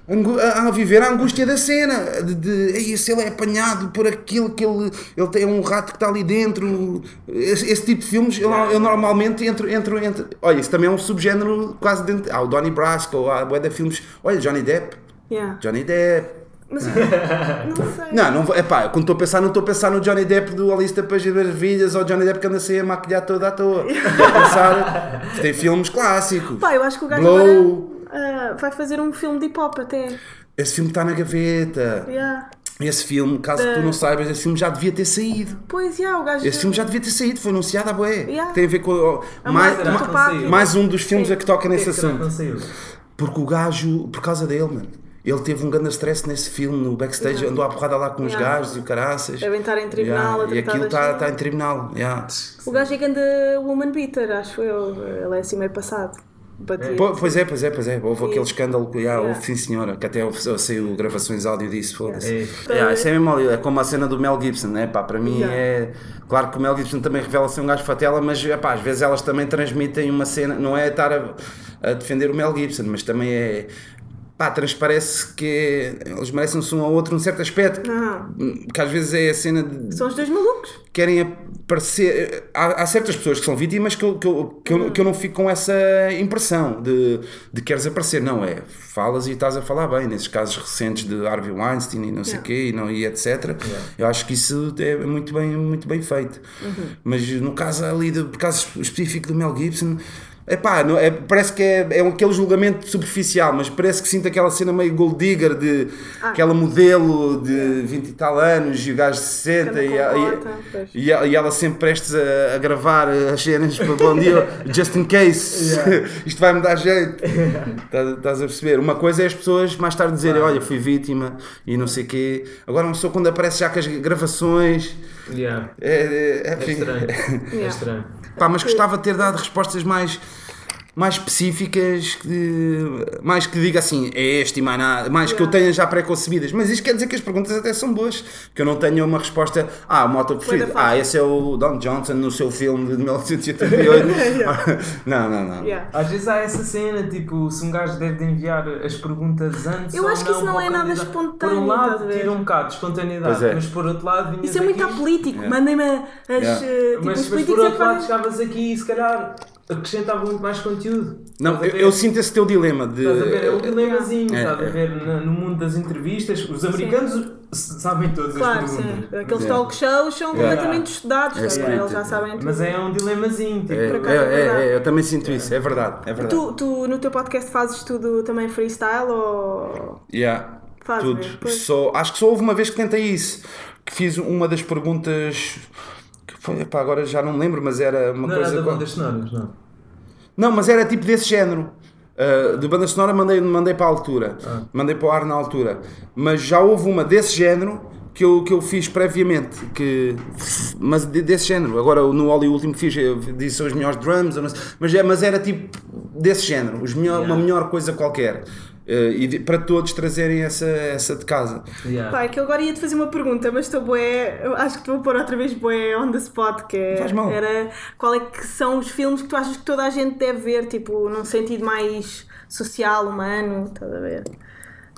a, a viver a angústia da cena. De, de "Ei, se ele é apanhado por aquilo que ele, ele tem um rato que está ali dentro. Esse, esse tipo de filmes eu, eu normalmente entro, entro, entro. Olha, isso também é um subgénero quase dentro. Há o Donnie Brasco, há bué de filmes. Olha, Johnny Depp. Yeah. Johnny Depp. Mas não sei. Não, não epá, quando estou a pensar, não estou a pensar no Johnny Depp do Alice da País das Maravilhas ou Johnny Depp que anda a a maquilhar toda à toa. Estou a pensar, tem filmes clássicos. Pá, eu acho que o gajo Blow. agora ah, vai fazer um filme de hip hop até. Esse filme está na gaveta. Yeah. Esse filme, caso tu não saibas, esse filme já devia ter saído. Pois, yeah, o gajo. Esse filme já devia ter saído, foi anunciado à boé. Yeah. Tem a ver com. A mais, morte do ma- Tupac. mais um dos filmes Sim. a que toca nesse assunto. Porque o gajo, por causa dele, mano. Ele teve um grande stress nesse filme, no backstage, Yeah. andou à porrada lá com os Yeah. gajos e o caraças. Devem estar em tribunal Yeah, a E aquilo está tá em tribunal. yeah. O gajo é grande woman beater, acho eu. Ele é assim meio passado. Batia. Po- Pois é, pois é, pois é. Houve aquele escândalo que yeah, Yeah. houve, sim senhora, que até houve, saiu gravações áudio disso, foda-se. É. Yeah, isso é mesmo ali, é como a cena do Mel Gibson, né? pá, para mim Yeah. é. Claro que o Mel Gibson também revela ser um gajo fatela, mas epá, às vezes elas também transmitem uma cena, não é estar a, a defender o Mel Gibson, mas também é. Pá, transparece que eles merecem-se um ao outro num certo aspecto, Ah, que às vezes é a cena de são os dois malucos. querem aparecer. Há, há certas pessoas que são vítimas que eu, que, eu, que, eu, que eu não fico com essa impressão de, de queres aparecer. Não, é falas e estás a falar bem. Nesses casos recentes de Harvey Weinstein e não sei o Yeah. quê e, não, e etc. Eu acho que isso é muito bem, muito bem feito. Mas no caso ali, do caso específico do Mel Gibson. Epá, não, é, parece que é, é um- aquele julgamento superficial, mas parece que sinto aquela cena meio gold digger de aquela modelo de 20 e tal anos e o gajo de 60 Anda e, e- e, ela- e ela sempre prestes a, a gravar as cenas para bom dia, just in case, isto vai me dar jeito. Estás, estás a perceber? Uma coisa é as pessoas mais tarde dizerem: Olha, fui vítima e não sei o quê. Agora, uma pessoa quando aparece já com as gravações. Yeah. É, é, É enfim. estranho. É Yeah. estranho. Pá, mas gostava de ter dado respostas mais, mais específicas, que, mais que diga assim, é este e mais nada, mais que eu Yeah. tenha já pré-concebidas. Mas isto quer dizer que as perguntas até são boas, que eu não tenha uma resposta, ah, o preferido, da fácil. ah, esse é o Don Johnson no seu filme de 1988. não, não, não. Yeah. Às vezes há essa cena, tipo, se um gajo deve de enviar as perguntas antes. Eu ou acho que isso não é nada espontâneo, Por um lado, tira um bocado de espontaneidade, é. mas por outro lado, Isso é muito apolítico. Yeah. Mandem-me as. Yeah. eh, Tipo, Mas, os mas por é outro lado, chegavas aqui e se calhar acrescentava muito mais conteúdo. Não, eu, ver? eu sinto esse teu dilema de. Estás a ver? É um dilemazinho, É, estás a é. ver? No mundo das entrevistas, os americanos s- sabem todas Claro, as sim. perguntas. Aqueles Yeah. talk shows são Yeah. completamente estudados. É estás a ver? Eles já sabem tudo. Mas é um dilemazinho, tipo, É, Por é, é é, é, eu também sinto isso, é verdade. É verdade. Tu, tu no teu podcast fazes tudo também freestyle ou. Yeah, Faz tudo. pois. Só, acho que só houve uma vez que tentei isso, que fiz uma das perguntas. Que foi, epá, agora já não me lembro, mas era uma não era coisa. da qual- não. Não, mas era tipo desse género. Uh, de banda sonora mandei, mandei para a altura, Ah. mandei para o ar na altura, mas já houve uma desse género que eu, que eu fiz previamente, que, mas de- desse género. Agora no Oli último que fiz, disse os melhores drums, mas, é, mas era tipo desse género, os melhor, Yeah. uma melhor coisa qualquer. Uh, e de- para todos trazerem essa, essa de casa. Yeah. Pá, é que eu agora ia-te fazer uma pergunta, mas estou eu Acho que te vou pôr outra vez bué on the spot. Que é- Faz mal. Era qual é que são os filmes que tu achas que toda a gente deve ver, tipo, num sentido mais social, humano, estás a ver?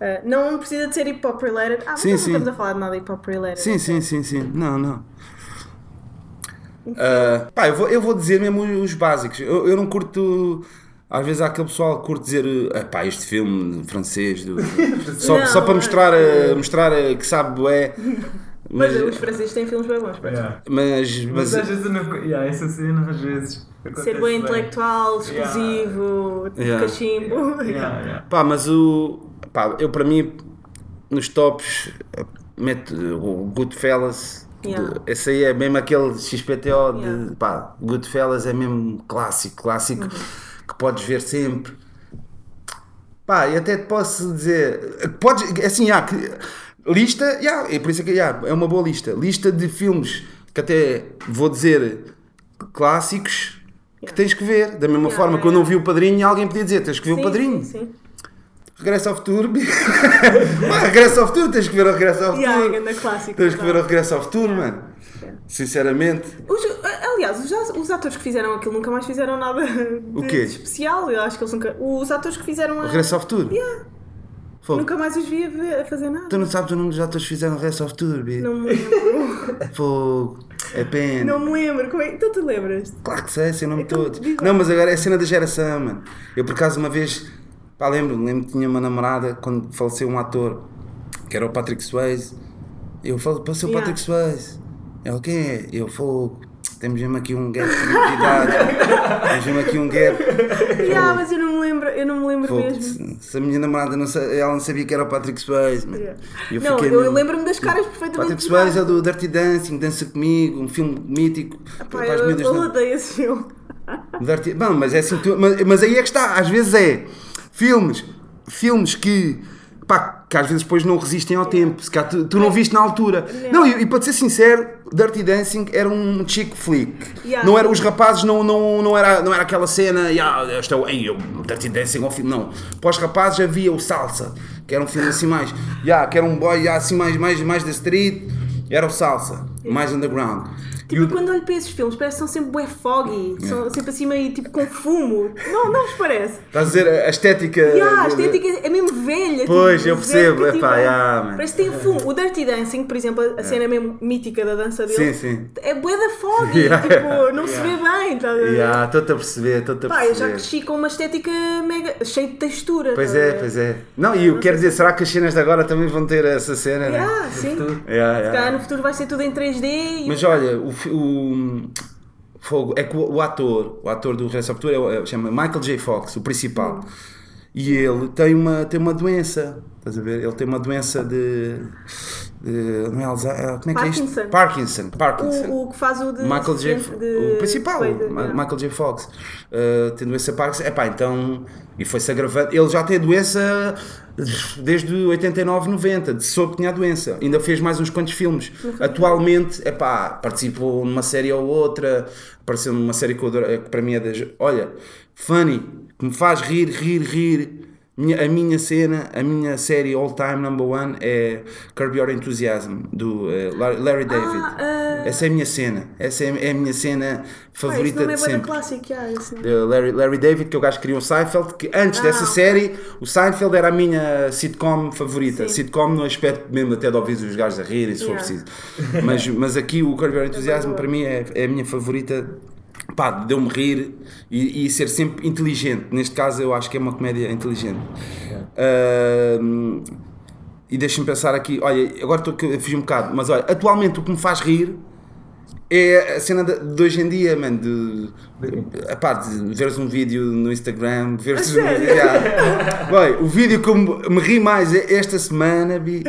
Ah, não precisa de ser hip hop related. Ah, mas Sim, não sim. estamos a falar de nada hip hop related. Sim, sim, sim, sim. Não, não. Ah, pá, eu vou, eu vou dizer mesmo os básicos. Eu, eu não curto. Às vezes há aquele pessoal que curte dizer ah, pá, este filme francês do- só, Não, só para é- mostrar, ah, mostrar ah, que sabe bué. Mas, Mas, os franceses têm filmes bem bons. Yeah. mas, Mas mas, às vezes não. Yeah, essa cena às vezes. Ser bem intelectual, exclusivo, Yeah. cachimbo. Yeah, yeah. pá, mas o. Pá, eu para mim, nos tops, meto o Goodfellas. Yeah. de- Esse aí é mesmo aquele XPTO de. Yeah. Pá, Goodfellas é mesmo clássico, clássico que podes ver sempre. Pá, e até te posso dizer. Podes, assim, há que. Lista, yeah, é por isso que yeah, é uma boa lista. Lista de filmes que até vou dizer clássicos que tens que ver. Da mesma Yeah, forma que eu não vi o padrinho, alguém podia dizer: tens que ver Sim, o padrinho. Sim, sim. Regresso ao futuro. Pá, regresso ao futuro, tens que ver o regresso ao futuro. Yeah. Tens que ver o verdade. regresso ao futuro, mano. Sinceramente. Os- aliás, os, os atores que fizeram aquilo nunca mais fizeram nada de, O especial. Eu acho que eles nunca. Os atores que fizeram O a. regresso ao futuro. Yeah, Fogo. nunca mais os vi a, fazer nada. Tu não sabes o nome dos atores que fizeram o regresso ao futuro, bi? Não me lembro. Fogo. É pena. não me lembro. Como é? Tu te lembras? Claro que sei, sei o nome Então, lá. Não, mas agora é a cena da geração, mano. Eu por acaso uma vez, pá, lembro, lembro que tinha uma namorada quando faleceu um ator, que era o Patrick Swayze. Eu falo, passou o Yeah. Patrick Swayze. Ela, quem é? Eu, fogo. Temos mesmo aqui um gap de idade. Temos mesmo aqui um gap. Yeah, mas eu não me lembro, eu não me lembro Fogo. mesmo. Se, a minha namorada não, sa- ela não sabia que era o Patrick Swayze. Yeah. Eu não, eu mesmo- lembro-me das caras perfeitamente. Patrick Swayze é do Dirty Dancing, Dança Comigo, um filme mítico. As eu, eu não- odeio esse filme. Dirty- Bom, mas é assim, tu- mas, mas aí é que está, às vezes é filmes, filmes que, pá, que às vezes depois não resistem ao tempo, se calhar tu, tu não viste na altura. Não, e, e para te ser sincero, Dirty Dancing era um chick flick. Yeah. Não era, os rapazes não, não, não, era, não era aquela cena, yeah, este é ei, o Dirty Dancing é um filme, não. Para os rapazes havia o Salsa, que era um filme assim mais, yeah, que era um boy yeah, assim mais, mais, mais da street, era o Salsa, mais underground. Tipo, quando olho para esses filmes, parece que são sempre bué foggy, são sempre assim meio tipo com fumo. Não, não vos parece? Estás a dizer a estética. Yeah, a estética é mesmo velha. Pois, tipo, eu percebo, velha, epá, yeah, man. Parece que tem fumo. O Dirty Dancing, por exemplo, a cena mesmo mítica da dança dele, Sim, sim. é bué da foggy. Yeah. Tipo, não se vê bem? Yeah, Estou-te a perceber, estou-te a Pá, eu já perceber. cresci com uma estética mega. cheia de textura. Pois a é, pois é. Não, e eu quero dizer, será que as cenas de agora também vão ter essa cena, né? Yeah, sim. Yeah, Se yeah. calhar no futuro vai ser tudo em 3D e. Mas olha, o, o fogo é que o, o ator, o ator do Regresso ao Futuro é, o- é, chama Michael J. Fox, o principal. E ele tem uma, tem uma doença, estás a ver? Ele tem uma doença de. Não é Alzheimer, como é que é isto? Parkinson. Parkinson. O, o que faz o de. Michael J. de- o principal, de-. Michael J. Fox, uh, tem doença Parkinson. Epá, então. E foi-se agravando. Ele já tem a doença desde 89, 90. De soube que tinha a doença. Ainda fez mais uns quantos filmes. Atualmente, epá, participou numa série ou outra. Apareceu numa série que, eu que para mim é das. Olha, funny, que me faz rir, rir, rir. A minha cena, a minha série all time number one é Curb Your Enthusiasm, do eh, Larry Larry David. Ah, ah. Essa é a minha cena. Essa é é a minha cena favorita é de bué da sempre. clássico, yeah, esse. De Larry, Larry David, que é o gajo que criou o Seinfeld, que antes Ah, dessa ok. série, o Seinfeld era a minha sitcom favorita. Sim. Sitcom no aspecto mesmo até de ouvir os gajos a rirem, se for Yeah. preciso. Mas, mas aqui o Curb Your Enthusiasm, boa. para mim, é, é a minha favorita. Pá, deu-me rir e, e ser sempre inteligente. Neste caso, eu acho que é uma comédia inteligente. Ahm, e deixa-me pensar aqui, olha, agora estou a fugir um bocado, mas olha, atualmente o que me faz rir é a cena de, de hoje em dia, mano, de, epá, de veres um vídeo no Instagram, veres A sério? Yeah. Bem, o vídeo que eu me, me ri mais é esta semana, bi,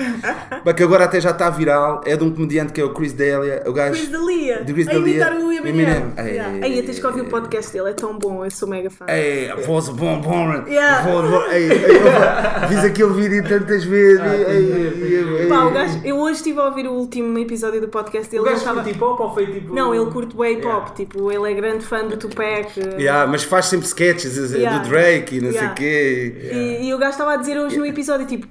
que agora até já está viral, é de um comediante que é o Chris D'Elia, o gajo Chris D'Elia. de Chris a imitar D'Elia, o Eminem. Eminem. Yeah. Ei, Aí tens que ouvir o podcast dele, é tão bom, eu sou mega fã. Ei, a voz bom, bom, mano. Yeah. A voz bom. Ei, ei, eu fiz aquele vídeo tantas vezes. Ah, ei, ei, ei, Pá, o gajo, eu hoje estive a ouvir o último episódio do podcast dele. O gajo estava- hop ou foi tipo. Não, ele curte bem hip hop, Yeah. tipo, ele é grande fã do Tupac. Yeah, mas faz sempre sketches eh, Yeah. do Drake e não sei o quê. E, e o gajo estava a dizer hoje no episódio, tipo,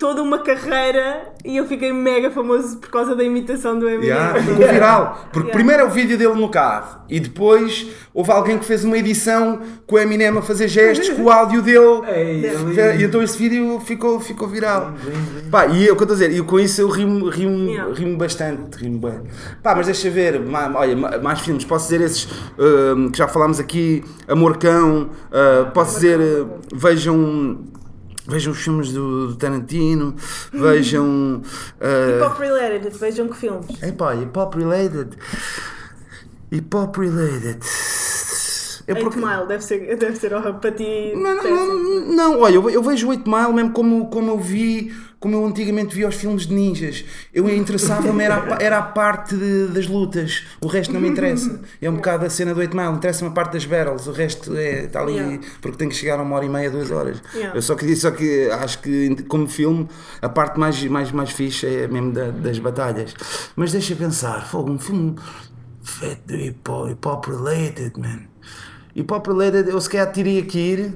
toda uma carreira e eu fiquei mega famoso por causa da imitação do Eminem. Yeah, ficou viral. Porque Yeah. primeiro é o vídeo dele no carro e depois houve alguém que fez uma edição com o Eminem a fazer gestos com o áudio dele. Ei, ali- E então esse vídeo ficou, ficou viral. Pá, e eu, o que eu estou a dizer, e com isso eu rimo, rimo, Yeah. rimo bastante, rimo bem. Pá, mas deixa ver, ma- olha, ma- mais filmes, posso dizer esses hum, que já falámos aqui, Amor Cão, ah, posso dizer, uh, vejam vejam os filmes do, do Tarantino, vejam. Hip Uh, Hop Related, vejam que filmes. epá, hip hop related. Hip hop related. É 8 Mile, deve ser, deve ser oh, para ti. Não, não, não, não, olha, eu, eu vejo o 8 Mile mesmo como, como eu vi, como eu antigamente via os filmes de ninjas. Eu interessava-me era, a era a parte de- das lutas, o resto não me interessa. É um bocado a cena do 8 Mile, interessa-me a parte das barrels, o resto é, está ali Yeah. porque tem que chegar a uma hora e meia, duas horas. Yeah. Eu só que só que acho que como filme a parte mais, mais, mais fixe é mesmo da- das batalhas. Mas deixa pensar, fogo, um filme feito de hip hop, hip hop related, man. Hip hop related, eu se calhar teria que ir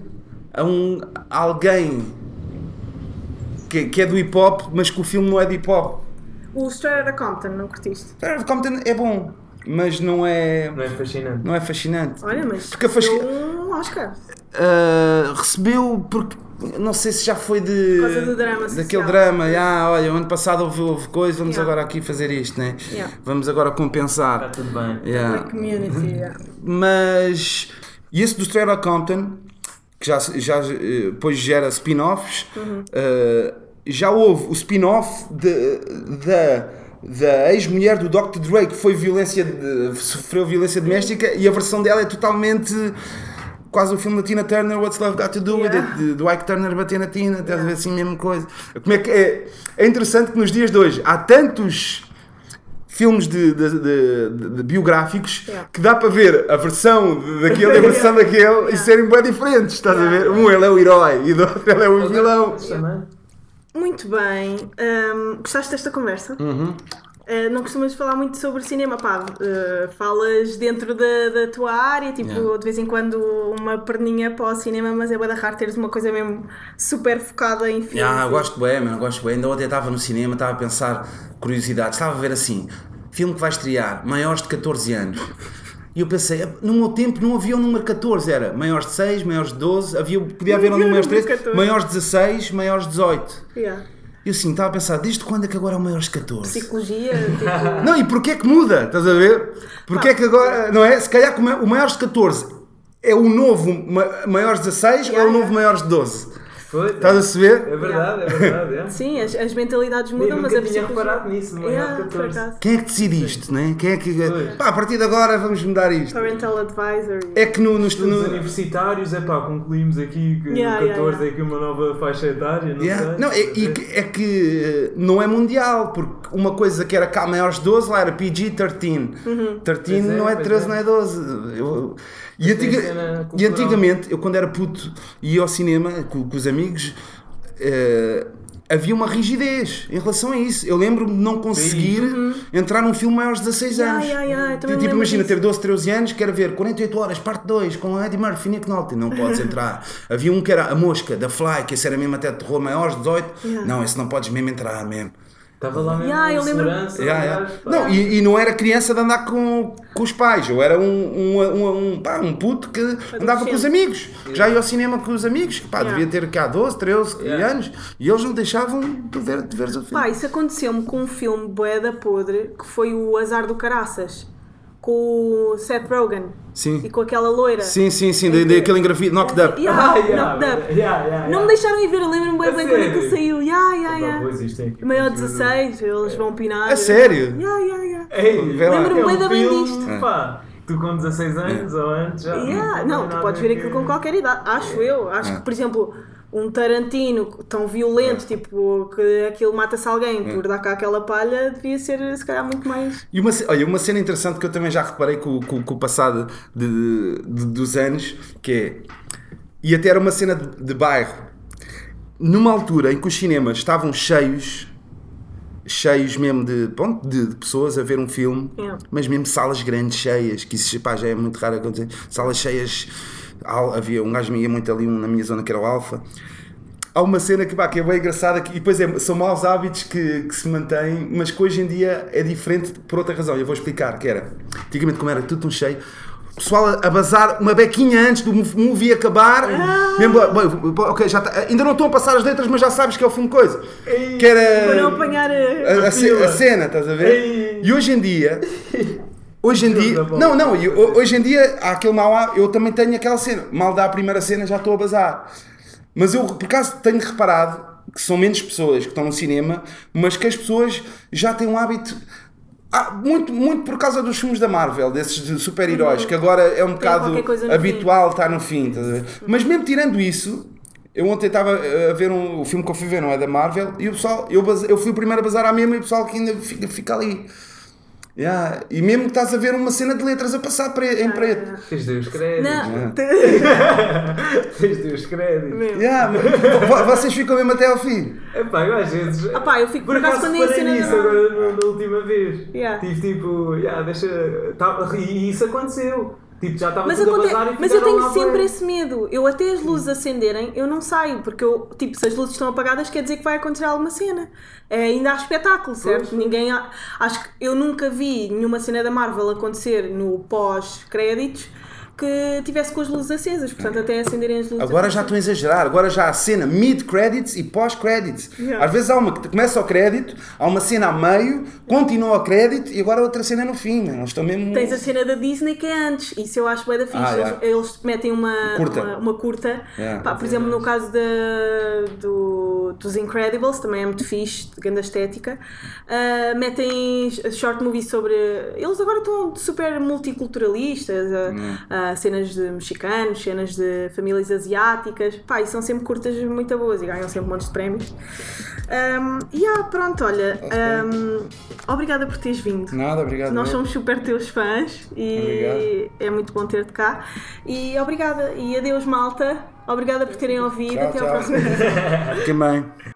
a um a alguém que, que é do hip hop, mas que o filme não é de hip hop. O Straight Outta Compton, não curtiste? Straight Outta Compton é bom, mas não é, Não é fascinante. não é fascinante. Olha, mas Porque a um Oscar. Uh, recebeu porque não sei se já foi de Por causa do drama daquele social. drama, ah, olha, o ano passado houve, houve coisa, vamos Yeah. agora aqui fazer isto, né? Yeah. Vamos agora Está compensar. tudo bem. Yeah. Community, yeah. Mas e esse do Straight Compton, que já, já eh, depois gera spin-offs, eh, já houve o spin-off da, da ex-mulher do Dr. Dre que foi violência de- sofreu violência doméstica e a versão dela é totalmente quase o filme da Tina Turner, What's Love Got to Do With Yeah. It, de- do Ike Turner bater na Tina, estás a ver assim, mesma coisa. Como é que é? É interessante que nos dias de hoje há tantos filmes de, de- de- de- biográficos Yeah. que dá para ver a versão daquele e a versão daquele e serem bem diferentes, estás a ver? Yeah. Um ele é o herói e do outro ele é o vilão. Muito bem. Hum, gostaste desta conversa? Uhum. Uh, não costumas falar muito sobre cinema, pá. uh, falas dentro da, da tua área, tipo, Yeah. de vez em quando uma perninha para o cinema, mas é bué da raro teres uma coisa mesmo super focada em filmes. Ah, eu gosto bem, mano, gosto bem. Ainda ontem estava no cinema, estava a pensar curiosidades, estava a ver assim, filme que vai estrear, maiores de 14 anos. E eu pensei, no meu tempo não havia o número 14, era maiores de 6, maiores de 12, havia, podia haver um número de número 13, 14. maiores de 16, maiores de 18. Yeah. E eu assim, estava a pensar, desde quando é que agora é o maiores de 14? Psicologia, tipo. Não, e porquê é que muda? Estás a ver? Porquê é que agora, não é? Se calhar o ma- o maiores de 14 é o novo ma- maiores de 16 ou é o Yeah, novo maiores de 12? Foi. Estás a perceber? É verdade, é verdade. É. Sim, as, as mentalidades mudam, mas a tinha reparado nisso, no Yeah, por 14. acaso. Quem é que decide isto, né? Quem é que. Pois. Pá, a partir de agora vamos mudar isto. Parental advisory. É que no. no, Estudos no- universitários, é pá, concluímos aqui que Yeah, o yeah, 14 yeah. é aqui uma nova faixa etária, não Yeah. sei. Não, é, e que- é que eh, não é mundial, porque uma coisa que era cá maiores de 12 lá era PG-13. 13 Pois é, não é pois 13, é. não é 12. Eu- e, antiga- e antigamente, eu quando era puto ia ao cinema com, com os amigos, eh, havia uma rigidez em relação a isso. Eu lembro-me de não conseguir entrar num filme maior de 16 Yeah, anos. yeah, yeah, tipo, imagina disso. ter 12, 13 anos, quero ver 48 horas, parte 2, com Eddie Murphy e Nick Nolte. Não podes entrar. Havia um que era A Mosca, da Fly, que esse era mesmo até de terror maiores de 18. Yeah. Não, esse não podes mesmo entrar mesmo. Estava lá mesmo Yeah, eu em lembro- segurança. Yeah, pá. Não, e, e não era criança de andar com, com os pais, eu era um, um, um, um, pá, um puto que andava com os amigos, já ia ao cinema com os amigos, pá, Yeah. devia ter cá 12, 13 Yeah. anos, e eles não deixavam de ver, de ver o filme. Pá, isso aconteceu-me com um filme boeda podre que foi o Azar do Caraças com o Seth Rogen Sim. e com aquela loira. Sim, sim, sim, Em da- que- daquele engravido, knocked up. Yeah, Ah, yeah, knocked up. yeah, yeah, Não me deixaram ir ver, eu lembro-me bem, bem quando aquilo sério? saiu. Yeah, yeah, yeah. aqui Maior conteúdo. 16, eles vão pinar. A sério? Yeah, yeah, yeah. Ei. Lembro-me é um bem da bem disto. Pá, tu com 16 anos ou antes já. Yeah, Não, tu podes ver aquilo com qualquer idade, acho eu. Acho É. que, por exemplo, um Tarantino tão violento, tipo, que aquilo mata-se alguém É. por dar cá aquela palha, devia ser se calhar muito mais. E uma, olha, uma cena interessante que eu também já reparei com, com- com o passado de- de- dos anos, que é. E até era uma cena de, de bairro. Numa altura em que os cinemas estavam cheios, cheios mesmo de, pronto, de, de pessoas a ver um filme, Yeah. mas mesmo salas grandes, cheias, que isso pá, já é muito raro acontecer. Salas cheias, havia um gajo ia muito ali um na minha zona que era o Alfa. Há uma cena que, pá, que é bem engraçada que, e depois é, são maus hábitos que, que se mantêm, mas que hoje em dia é diferente por outra razão. Eu vou explicar que era. Antigamente, como era tudo tão cheio, o pessoal a, a bazar uma bequinha antes do movie acabar. Mesmo, bom, bom, ok, já tá- ainda não estão a passar as letras, mas já sabes que é o filme coisa. Que era Para não apanhar a. a, a a cena, estás a ver? Ei. E hoje em dia. Hoje em dia. Não, não, e ho- hoje em dia há aquele há- Eu também tenho aquela cena. Mal dá a primeira cena, já estou a bazar. Mas eu, por acaso, tenho reparado que são menos pessoas que estão no cinema, mas que as pessoas já têm um hábito. Ah, muito, muito por causa dos filmes da Marvel, desses de super-heróis, que agora é um bocado habitual estar no fim. ver? Mas mesmo tirando isso, eu ontem estava a ver um, o filme que eu fui ver, não é da Marvel, e o pessoal, eu, eu fui o primeiro a bazar à mesma e o pessoal que ainda fica, fica ali. Yeah. E mesmo que estás a ver uma cena de letras a passar pre- em preto. Tens de os créditos. Não, Tens de os créditos. Yeah, vocês ficam mesmo até ao fim. Epá, eu às vezes. Ah pá, eu fico por acaso quando é a cena da- agora na, na última vez. Yeah. Tive tipo, yeah, deixa. Tá, e isso aconteceu. Tipo, já estava Mas, tudo aconte- a e mas eu tenho sempre esse medo. Eu até as luzes acenderem, eu não saio, porque eu, tipo, se as luzes estão apagadas, quer dizer que vai acontecer alguma cena. É, ainda há espetáculo, certo? Ninguém há- acho que eu nunca vi nenhuma cena da Marvel acontecer no pós-créditos que tivesse com as luzes acesas, portanto, até acenderem as luzes. Agora já estão a exagerar, agora já há cena mid-credits e pós-credits. Yeah. Às vezes há uma que começa ao crédito, há uma cena a meio, continua ao crédito e agora outra cena no fim. Eles estão mesmo. Tens a cena da Disney que é antes, isso eu acho bem da fixe. Ah, eles, yeah. eles metem uma Curta. uma, uma curta. Yeah. Pá, por exemplo, no caso da- do, dos Incredibles, também é muito fixe, de grande estética. ah, metem short movies sobre. Eles agora estão super multiculturalistas, ah, cenas de mexicanos, cenas de famílias asiáticas. Pá, e são sempre curtas muito boas e ganham sempre montes de prémios. Um, e ah, pronto, olha, um, obrigada por teres vindo. Nada, obrigado. Nós somos super teus fãs e Obrigado. é muito bom ter-te cá. E obrigada. E adeus, malta. Obrigada por terem ouvido. Tchau, Até tchau. ao próximo Fiquem bem.